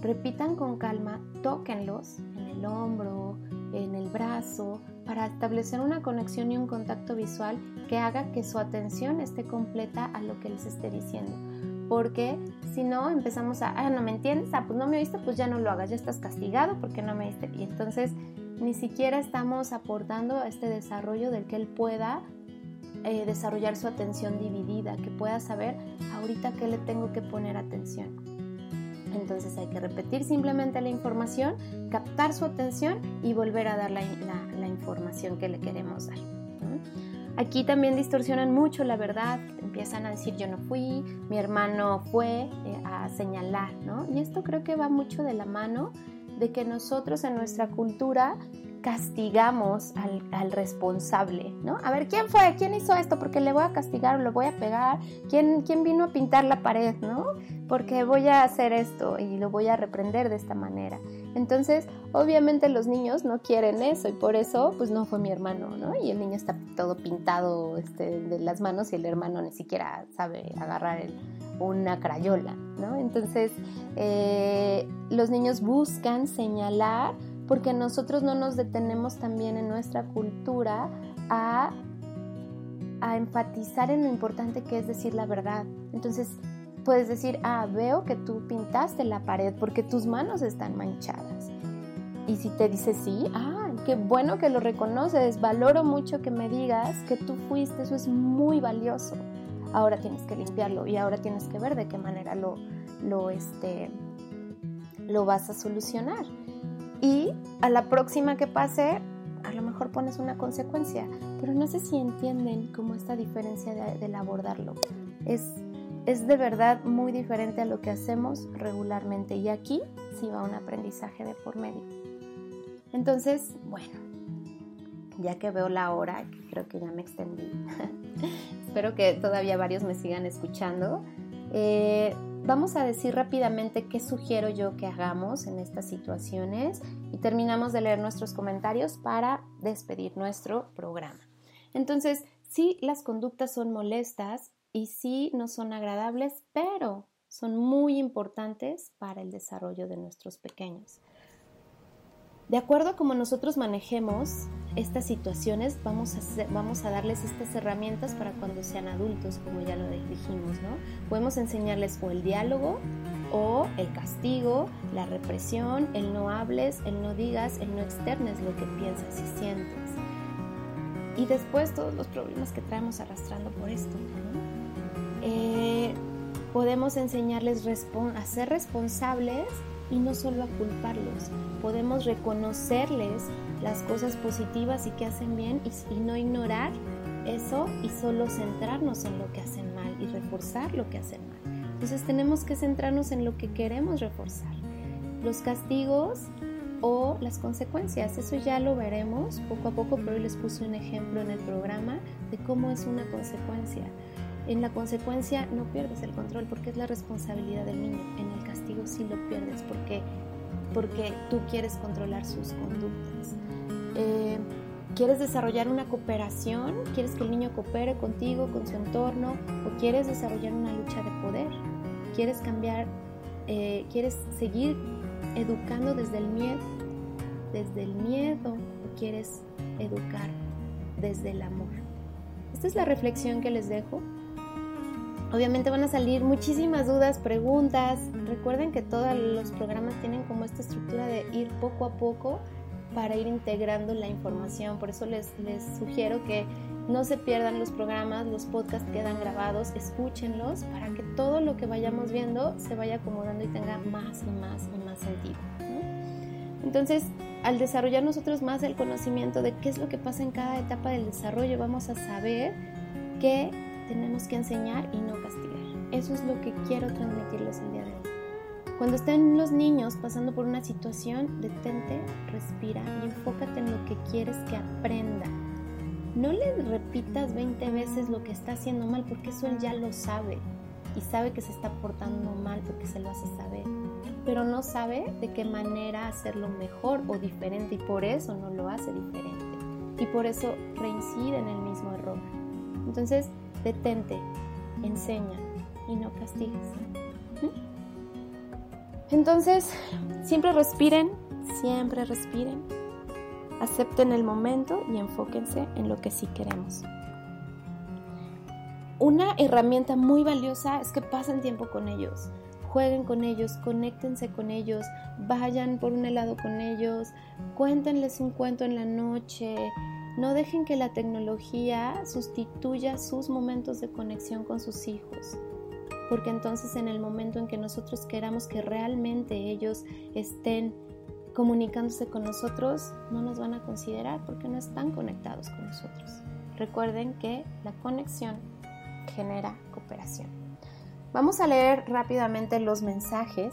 repitan con calma, tóquenlos en el hombro, en el brazo, para establecer una conexión y un contacto visual que haga que su atención esté completa a lo que les esté diciendo porque si no empezamos a, ah, no me entiendes, ah, pues no me oíste, pues ya no lo hagas, ya estás castigado porque no me oíste. Y entonces ni siquiera estamos aportando a este desarrollo del que él pueda eh, desarrollar su atención dividida, que pueda saber ahorita qué le tengo que poner atención. Entonces hay que repetir simplemente la información, captar su atención y volver a dar la, la, la información que le queremos dar. Aquí también distorsionan mucho la verdad, empiezan a decir yo no fui, mi hermano fue, eh, a señalar, ¿no? Y esto creo que va mucho de la mano de que nosotros en nuestra cultura castigamos al, al, responsable, ¿no? A ver, ¿quién fue? ¿Quién hizo esto? Porque le voy a castigar o le voy a pegar. ¿Quién, ¿Quién vino a pintar la pared, no? Porque voy a hacer esto y lo voy a reprender de esta manera. Entonces, obviamente los niños no quieren eso y por eso, pues no fue mi hermano, ¿no? Y el niño está todo pintado este, de las manos y el hermano ni siquiera sabe agarrar una crayola, ¿no? Entonces, eh, los niños buscan señalar porque nosotros no nos detenemos también en nuestra cultura a, a enfatizar en lo importante que es decir la verdad. Entonces, puedes decir, ah, veo que tú pintaste la pared porque tus manos están manchadas. Y si te dice sí, ah, qué bueno que lo reconoces, valoro mucho que me digas que tú fuiste, eso es muy valioso. Ahora tienes que limpiarlo y ahora tienes que ver de qué manera lo, lo, este, lo vas a solucionar. Y a la próxima que pase, a lo mejor pones una consecuencia, pero no sé si entienden cómo esta diferencia de, del abordarlo. Es es de verdad muy diferente a lo que hacemos regularmente y aquí sí va un aprendizaje de por medio. Entonces, bueno, ya que veo la hora, creo que ya me extendí, (laughs) espero que todavía varios me sigan escuchando. Eh, vamos a decir rápidamente qué sugiero yo que hagamos en estas situaciones y terminamos de leer nuestros comentarios para despedir nuestro programa. Entonces, si las conductas son molestas, y sí no son agradables, pero son muy importantes para el desarrollo de nuestros pequeños. De acuerdo a cómo nosotros manejemos estas situaciones, vamos a, vamos a darles estas herramientas para cuando sean adultos, como ya lo dijimos, ¿no? Podemos enseñarles o el diálogo o el castigo, la represión, el no hables, el no digas, el no externes lo que piensas y sientes. Y después todos los problemas que traemos arrastrando por esto, ¿no? Eh, podemos enseñarles a ser responsables y no solo a culparlos. Podemos reconocerles las cosas positivas y que hacen bien y, y, no ignorar eso y solo centrarnos en lo que hacen mal y reforzar lo que hacen mal. Entonces tenemos que centrarnos en lo que queremos reforzar. Los castigos o las consecuencias, eso ya lo veremos poco a poco, pero hoy les puse un ejemplo en el programa de cómo es una consecuencia en la consecuencia no pierdes el control porque es la responsabilidad del niño. En el castigo sí lo pierdes porque, porque tú quieres controlar sus conductas. Eh, ¿Quieres desarrollar una cooperación? ¿Quieres que el niño coopere contigo, con su entorno? ¿O quieres desarrollar una lucha de poder? ¿Quieres cambiar? Eh, ¿Quieres seguir educando desde el miedo? ¿Desde el miedo? ¿O quieres educar desde el amor? Esta es la reflexión que les dejo Obviamente van a salir muchísimas dudas, preguntas. Recuerden que todos los programas tienen como esta estructura de ir poco a poco para ir integrando la información. Por eso les, les sugiero que no se pierdan los programas, los podcasts quedan grabados, escúchenlos para que todo lo que vayamos viendo se vaya acomodando y tenga más y más y más sentido. Entonces, al desarrollar nosotros más el conocimiento de qué es lo que pasa en cada etapa del desarrollo, vamos a saber que tenemos que enseñar y no castigar. Eso es lo que quiero transmitirles el día de hoy. Cuando estén los niños pasando por una situación, detente, respira y enfócate en lo que quieres que aprenda. No le repitas 20 veces lo que está haciendo mal porque eso él ya lo sabe y sabe que se está portando mal porque se lo hace saber, pero no sabe de qué manera hacerlo mejor o diferente y por eso no lo hace diferente y por eso reincide en el mismo error. Entonces, detente, enseña y no castigues. Entonces, siempre respiren, siempre respiren, acepten el momento y enfóquense en lo que sí queremos. Una herramienta muy valiosa es que pasen tiempo con ellos, jueguen con ellos, conéctense con ellos, vayan por un helado con ellos, cuéntenles un cuento en la noche, no dejen que la tecnología sustituya sus momentos de conexión con sus hijos, porque entonces en el momento en que nosotros queramos que realmente ellos estén comunicándose con nosotros, no nos van a considerar porque no están conectados con nosotros. Recuerden que la conexión genera cooperación. Vamos a leer rápidamente los mensajes.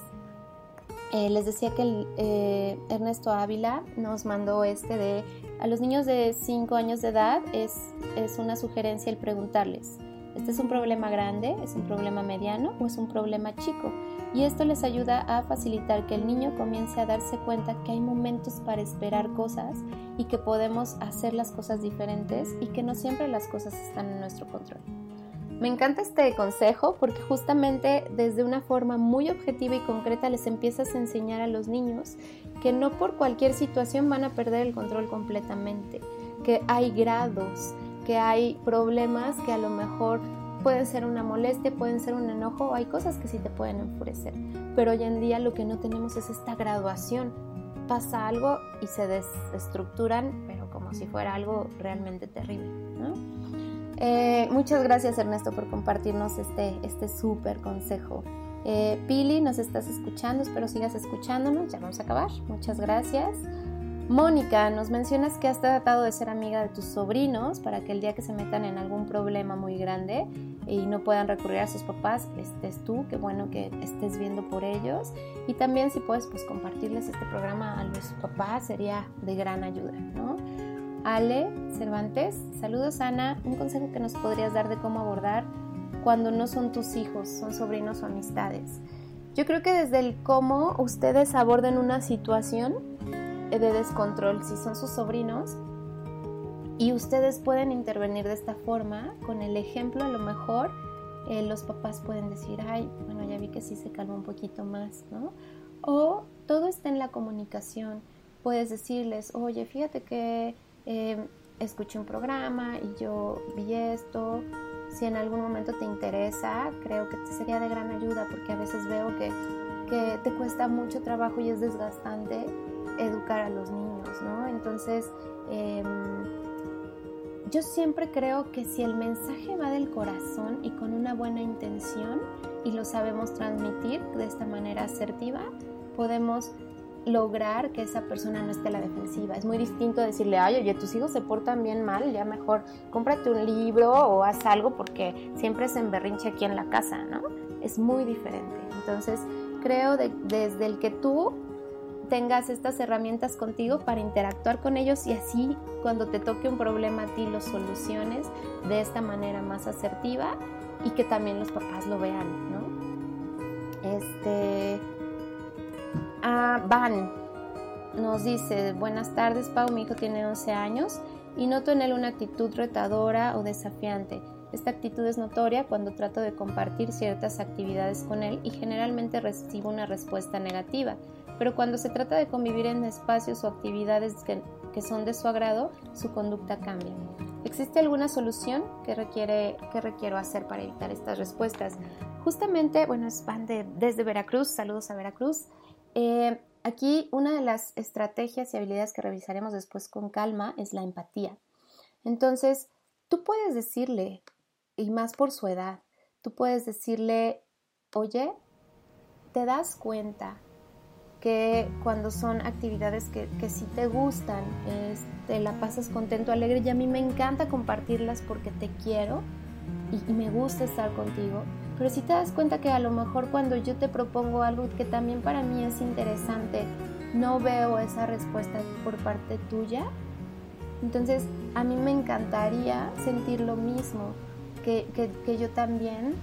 Eh, les decía que eh, Ernesto Ávila nos mandó este de a los niños de 5 años de edad es, es una sugerencia el preguntarles, ¿este es un problema grande, es un problema mediano o es un problema chico? Y esto les ayuda a facilitar que el niño comience a darse cuenta que hay momentos para esperar cosas y que podemos hacer las cosas diferentes y que no siempre las cosas están en nuestro control. Me encanta este consejo porque justamente desde una forma muy objetiva y concreta les empiezas a enseñar a los niños que no por cualquier situación van a perder el control completamente, que hay grados, que hay problemas que a lo mejor pueden ser una molestia, pueden ser un enojo, hay cosas que sí te pueden enfurecer. Pero hoy en día lo que no tenemos es esta graduación. Pasa algo y se desestructuran, pero como si fuera algo realmente terrible. Eh, muchas gracias Ernesto por compartirnos este este súper consejo. Eh, Pili, nos estás escuchando, espero sigas escuchándonos, ya vamos a acabar. Muchas gracias. Mónica, nos mencionas que has tratado de ser amiga de tus sobrinos para que el día que se metan en algún problema muy grande y no puedan recurrir a sus papás, estés tú, qué bueno que estés viendo por ellos. Y también si puedes pues compartirles este programa a los papás sería de gran ayuda, ¿no? Ale Cervantes, saludos Ana, un consejo que nos podrías dar de cómo abordar cuando no son tus hijos, son sobrinos o amistades. Yo creo que desde el cómo ustedes aborden una situación de descontrol, si son sus sobrinos, y ustedes pueden intervenir de esta forma, con el ejemplo a lo mejor eh, los papás pueden decir, ay, bueno, ya vi que sí se calma un poquito más, ¿no? O todo está en la comunicación. Puedes decirles, oye, fíjate que eh, escuché un programa y yo vi esto. Si en algún momento te interesa, creo que te sería de gran ayuda porque a veces veo que, que te cuesta mucho trabajo y es desgastante educar a los niños, ¿no? Entonces, eh, yo siempre creo que si el mensaje va del corazón y con una buena intención y lo sabemos transmitir de esta manera asertiva, podemos lograr que esa persona no esté a la defensiva. Es muy distinto decirle, ay, oye, tus hijos se portan bien mal, ya mejor cómprate un libro o haz algo porque siempre se emberrinche aquí en la casa, ¿no? Es muy diferente. Entonces, creo de, desde el que tú tengas estas herramientas contigo para interactuar con ellos y así cuando te toque un problema a ti lo soluciones de esta manera más asertiva y que también los papás lo vean, ¿no? Este Ah, Van nos dice, buenas tardes Pau, mi hijo tiene 11 años y noto en él una actitud retadora o desafiante. Esta actitud es notoria cuando trato de compartir ciertas actividades con él y generalmente recibo una respuesta negativa, pero cuando se trata de convivir en espacios o actividades que, que son de su agrado, su conducta cambia. ¿Existe alguna solución que, requiere, que requiero hacer para evitar estas respuestas? Justamente, bueno, es van de- desde Veracruz, saludos a Veracruz. Eh, aquí una de las estrategias y habilidades que revisaremos después con calma es la empatía. Entonces, tú puedes decirle, y más por su edad, tú puedes decirle, oye, ¿te das cuenta que cuando son actividades que, que sí te gustan, te la pasas contento, alegre y a mí me encanta compartirlas porque te quiero y me gusta estar contigo? Pero si te das cuenta que a lo mejor cuando yo te propongo algo que también para mí es interesante, no veo esa respuesta por parte tuya, entonces a mí me encantaría sentir lo mismo, que, que- yo también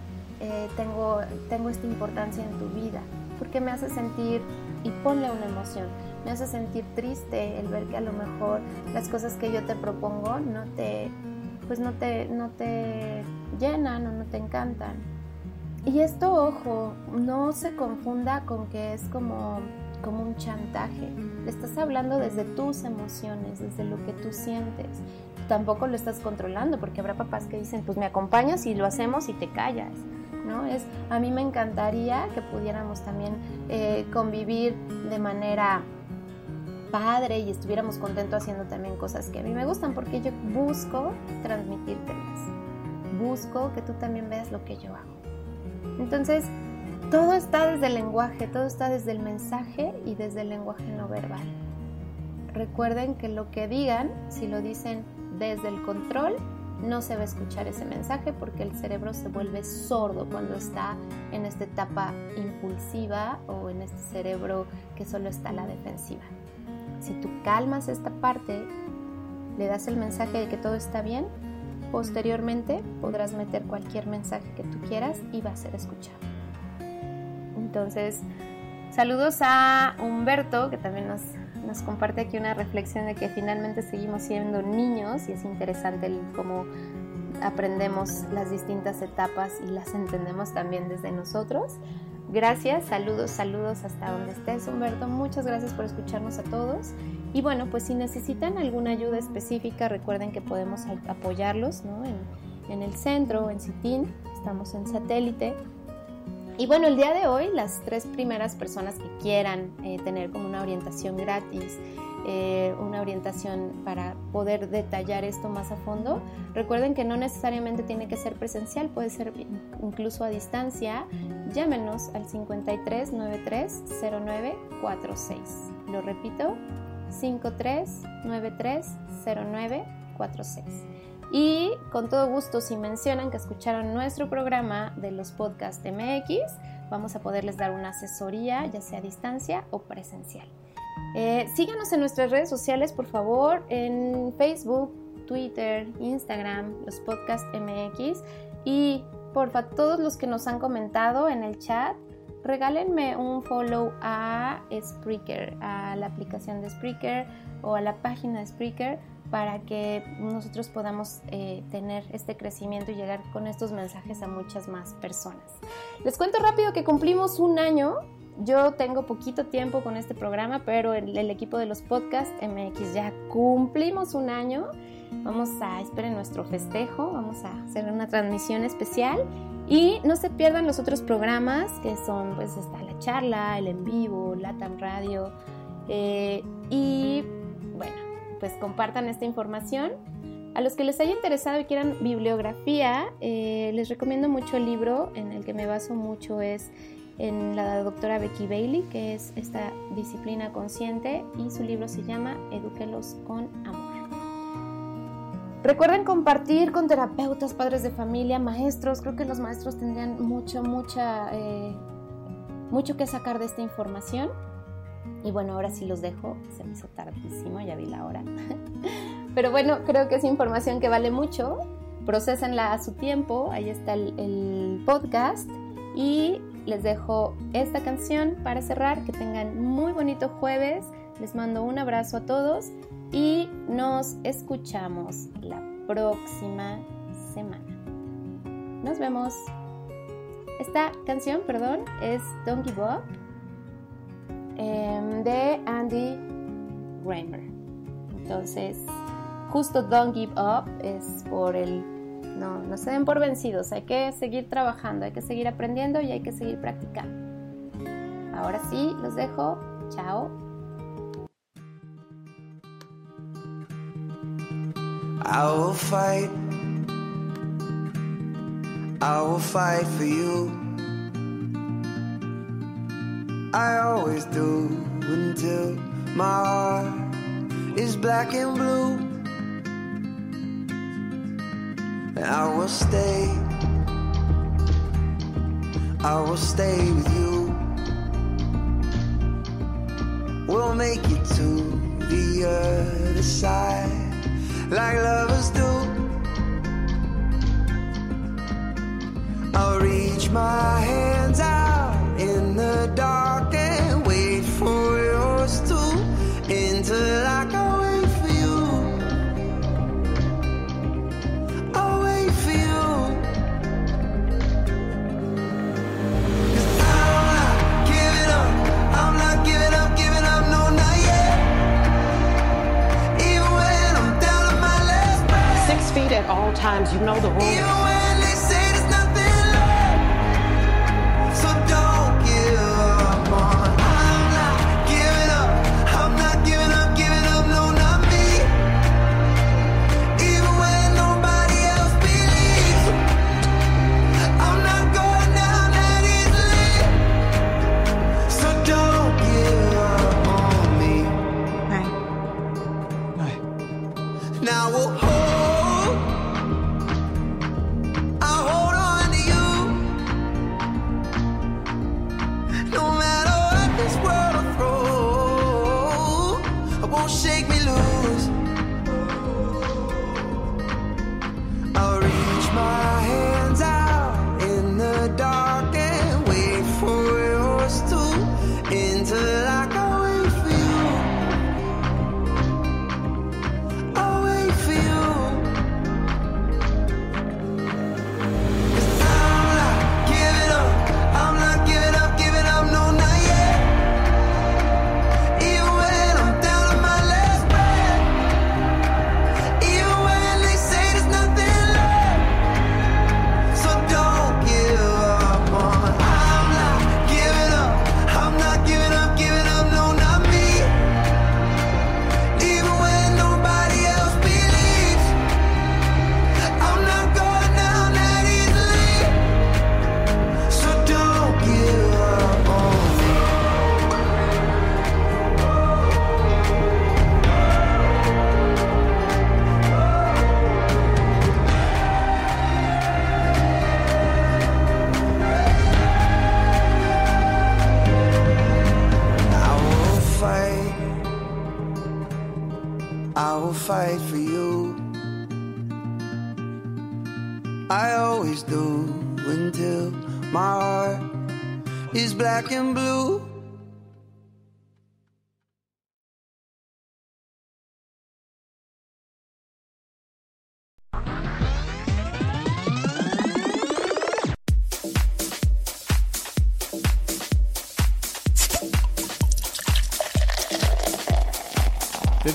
eh, tengo, tengo esta importancia en tu vida, porque me hace sentir, y ponle una emoción, me hace sentir triste el ver que a lo mejor las cosas que yo te propongo no te, pues no te, no te llenan o no te encantan. Y esto, ojo, no se confunda con que es como, como un chantaje. Le estás hablando desde tus emociones, desde lo que tú sientes. Tampoco lo estás controlando, porque habrá papás que dicen, pues me acompañas y lo hacemos y te callas. ¿no? Es, a mí me encantaría que pudiéramos también eh, convivir de manera padre y estuviéramos contentos haciendo también cosas que a mí me gustan, porque yo busco transmitírtelas. Busco que tú también veas lo que yo hago. Entonces, todo está desde el lenguaje, todo está desde el mensaje y desde el lenguaje no verbal. Recuerden que lo que digan, si lo dicen desde el control, no se va a escuchar ese mensaje porque el cerebro se vuelve sordo cuando está en esta etapa impulsiva o en este cerebro que solo está a la defensiva. Si tú calmas esta parte, le das el mensaje de que todo está bien, posteriormente podrás meter cualquier mensaje que tú quieras y va a ser escuchado. Entonces, saludos a Humberto, que también nos, comparte aquí una reflexión de que finalmente seguimos siendo niños y es interesante cómo aprendemos las distintas etapas y las entendemos también desde nosotros. Gracias, saludos, saludos hasta donde estés, Humberto. Muchas gracias por escucharnos a todos. Y bueno, pues si necesitan alguna ayuda específica, recuerden que podemos apoyarlos ¿no? en, en el centro, en CITIN, estamos en satélite. Y bueno, el día de hoy, las tres primeras personas que quieran eh, tener como una orientación gratis, eh, una orientación para poder detallar esto más a fondo, recuerden que no necesariamente tiene que ser presencial, puede ser incluso a distancia. Llámenos al 53 93 09 46. Lo repito, 53 93 09 46. Y con todo gusto, si mencionan que escucharon nuestro programa de los podcasts MX, vamos a poderles dar una asesoría, ya sea a distancia o presencial. Eh, síganos en nuestras redes sociales, por favor, en Facebook, Twitter, Instagram, los podcasts MX. Y porfa, todos los que nos han comentado en el chat, regálenme un follow a Spreaker, a la aplicación de Spreaker o a la página de Spreaker para que nosotros podamos eh, tener este crecimiento y llegar con estos mensajes a muchas más personas. Les cuento rápido que cumplimos un año. Yo tengo poquito tiempo con este programa, pero el, el equipo de los podcasts MX ya cumplimos un año. Vamos a, esperen nuestro festejo, vamos a hacer una transmisión especial y no se pierdan los otros programas que son, pues está la charla, el en vivo, Latam Radio eh, y bueno, pues compartan esta información. A los que les haya interesado y quieran bibliografía, eh, les recomiendo mucho el libro en el que me baso mucho es en la doctora Becky Bailey, que es esta disciplina consciente y su libro se llama Edúquelos con amor. Recuerden compartir con terapeutas, padres de familia, maestros. Creo que los maestros tendrían mucho, mucha, eh, mucho que sacar de esta información. Y bueno, ahora sí los dejo. Se me hizo tardísimo, ya vi la hora. (laughs) Pero bueno, creo que es información que vale mucho. Procesenla a su tiempo. Ahí está el, el podcast. Y les dejo esta canción para cerrar. Que tengan muy bonito jueves. Les mando un abrazo a todos y nos escuchamos la próxima semana. Nos vemos. Esta canción, perdón, es Don't Give Up em, de Andy Grammer. Entonces, justo Don't Give Up es por el... No, no se den por vencidos, hay que seguir trabajando, hay que seguir aprendiendo y hay que seguir practicando. Ahora sí, los dejo. Chao. I will fight. I will fight for you. I always do until my heart is black and blue. I will stay. I will stay with you. We'll make it to the other side like lovers do. I'll reach my hands out in the dark and wait for yours to interlock. You know the rules.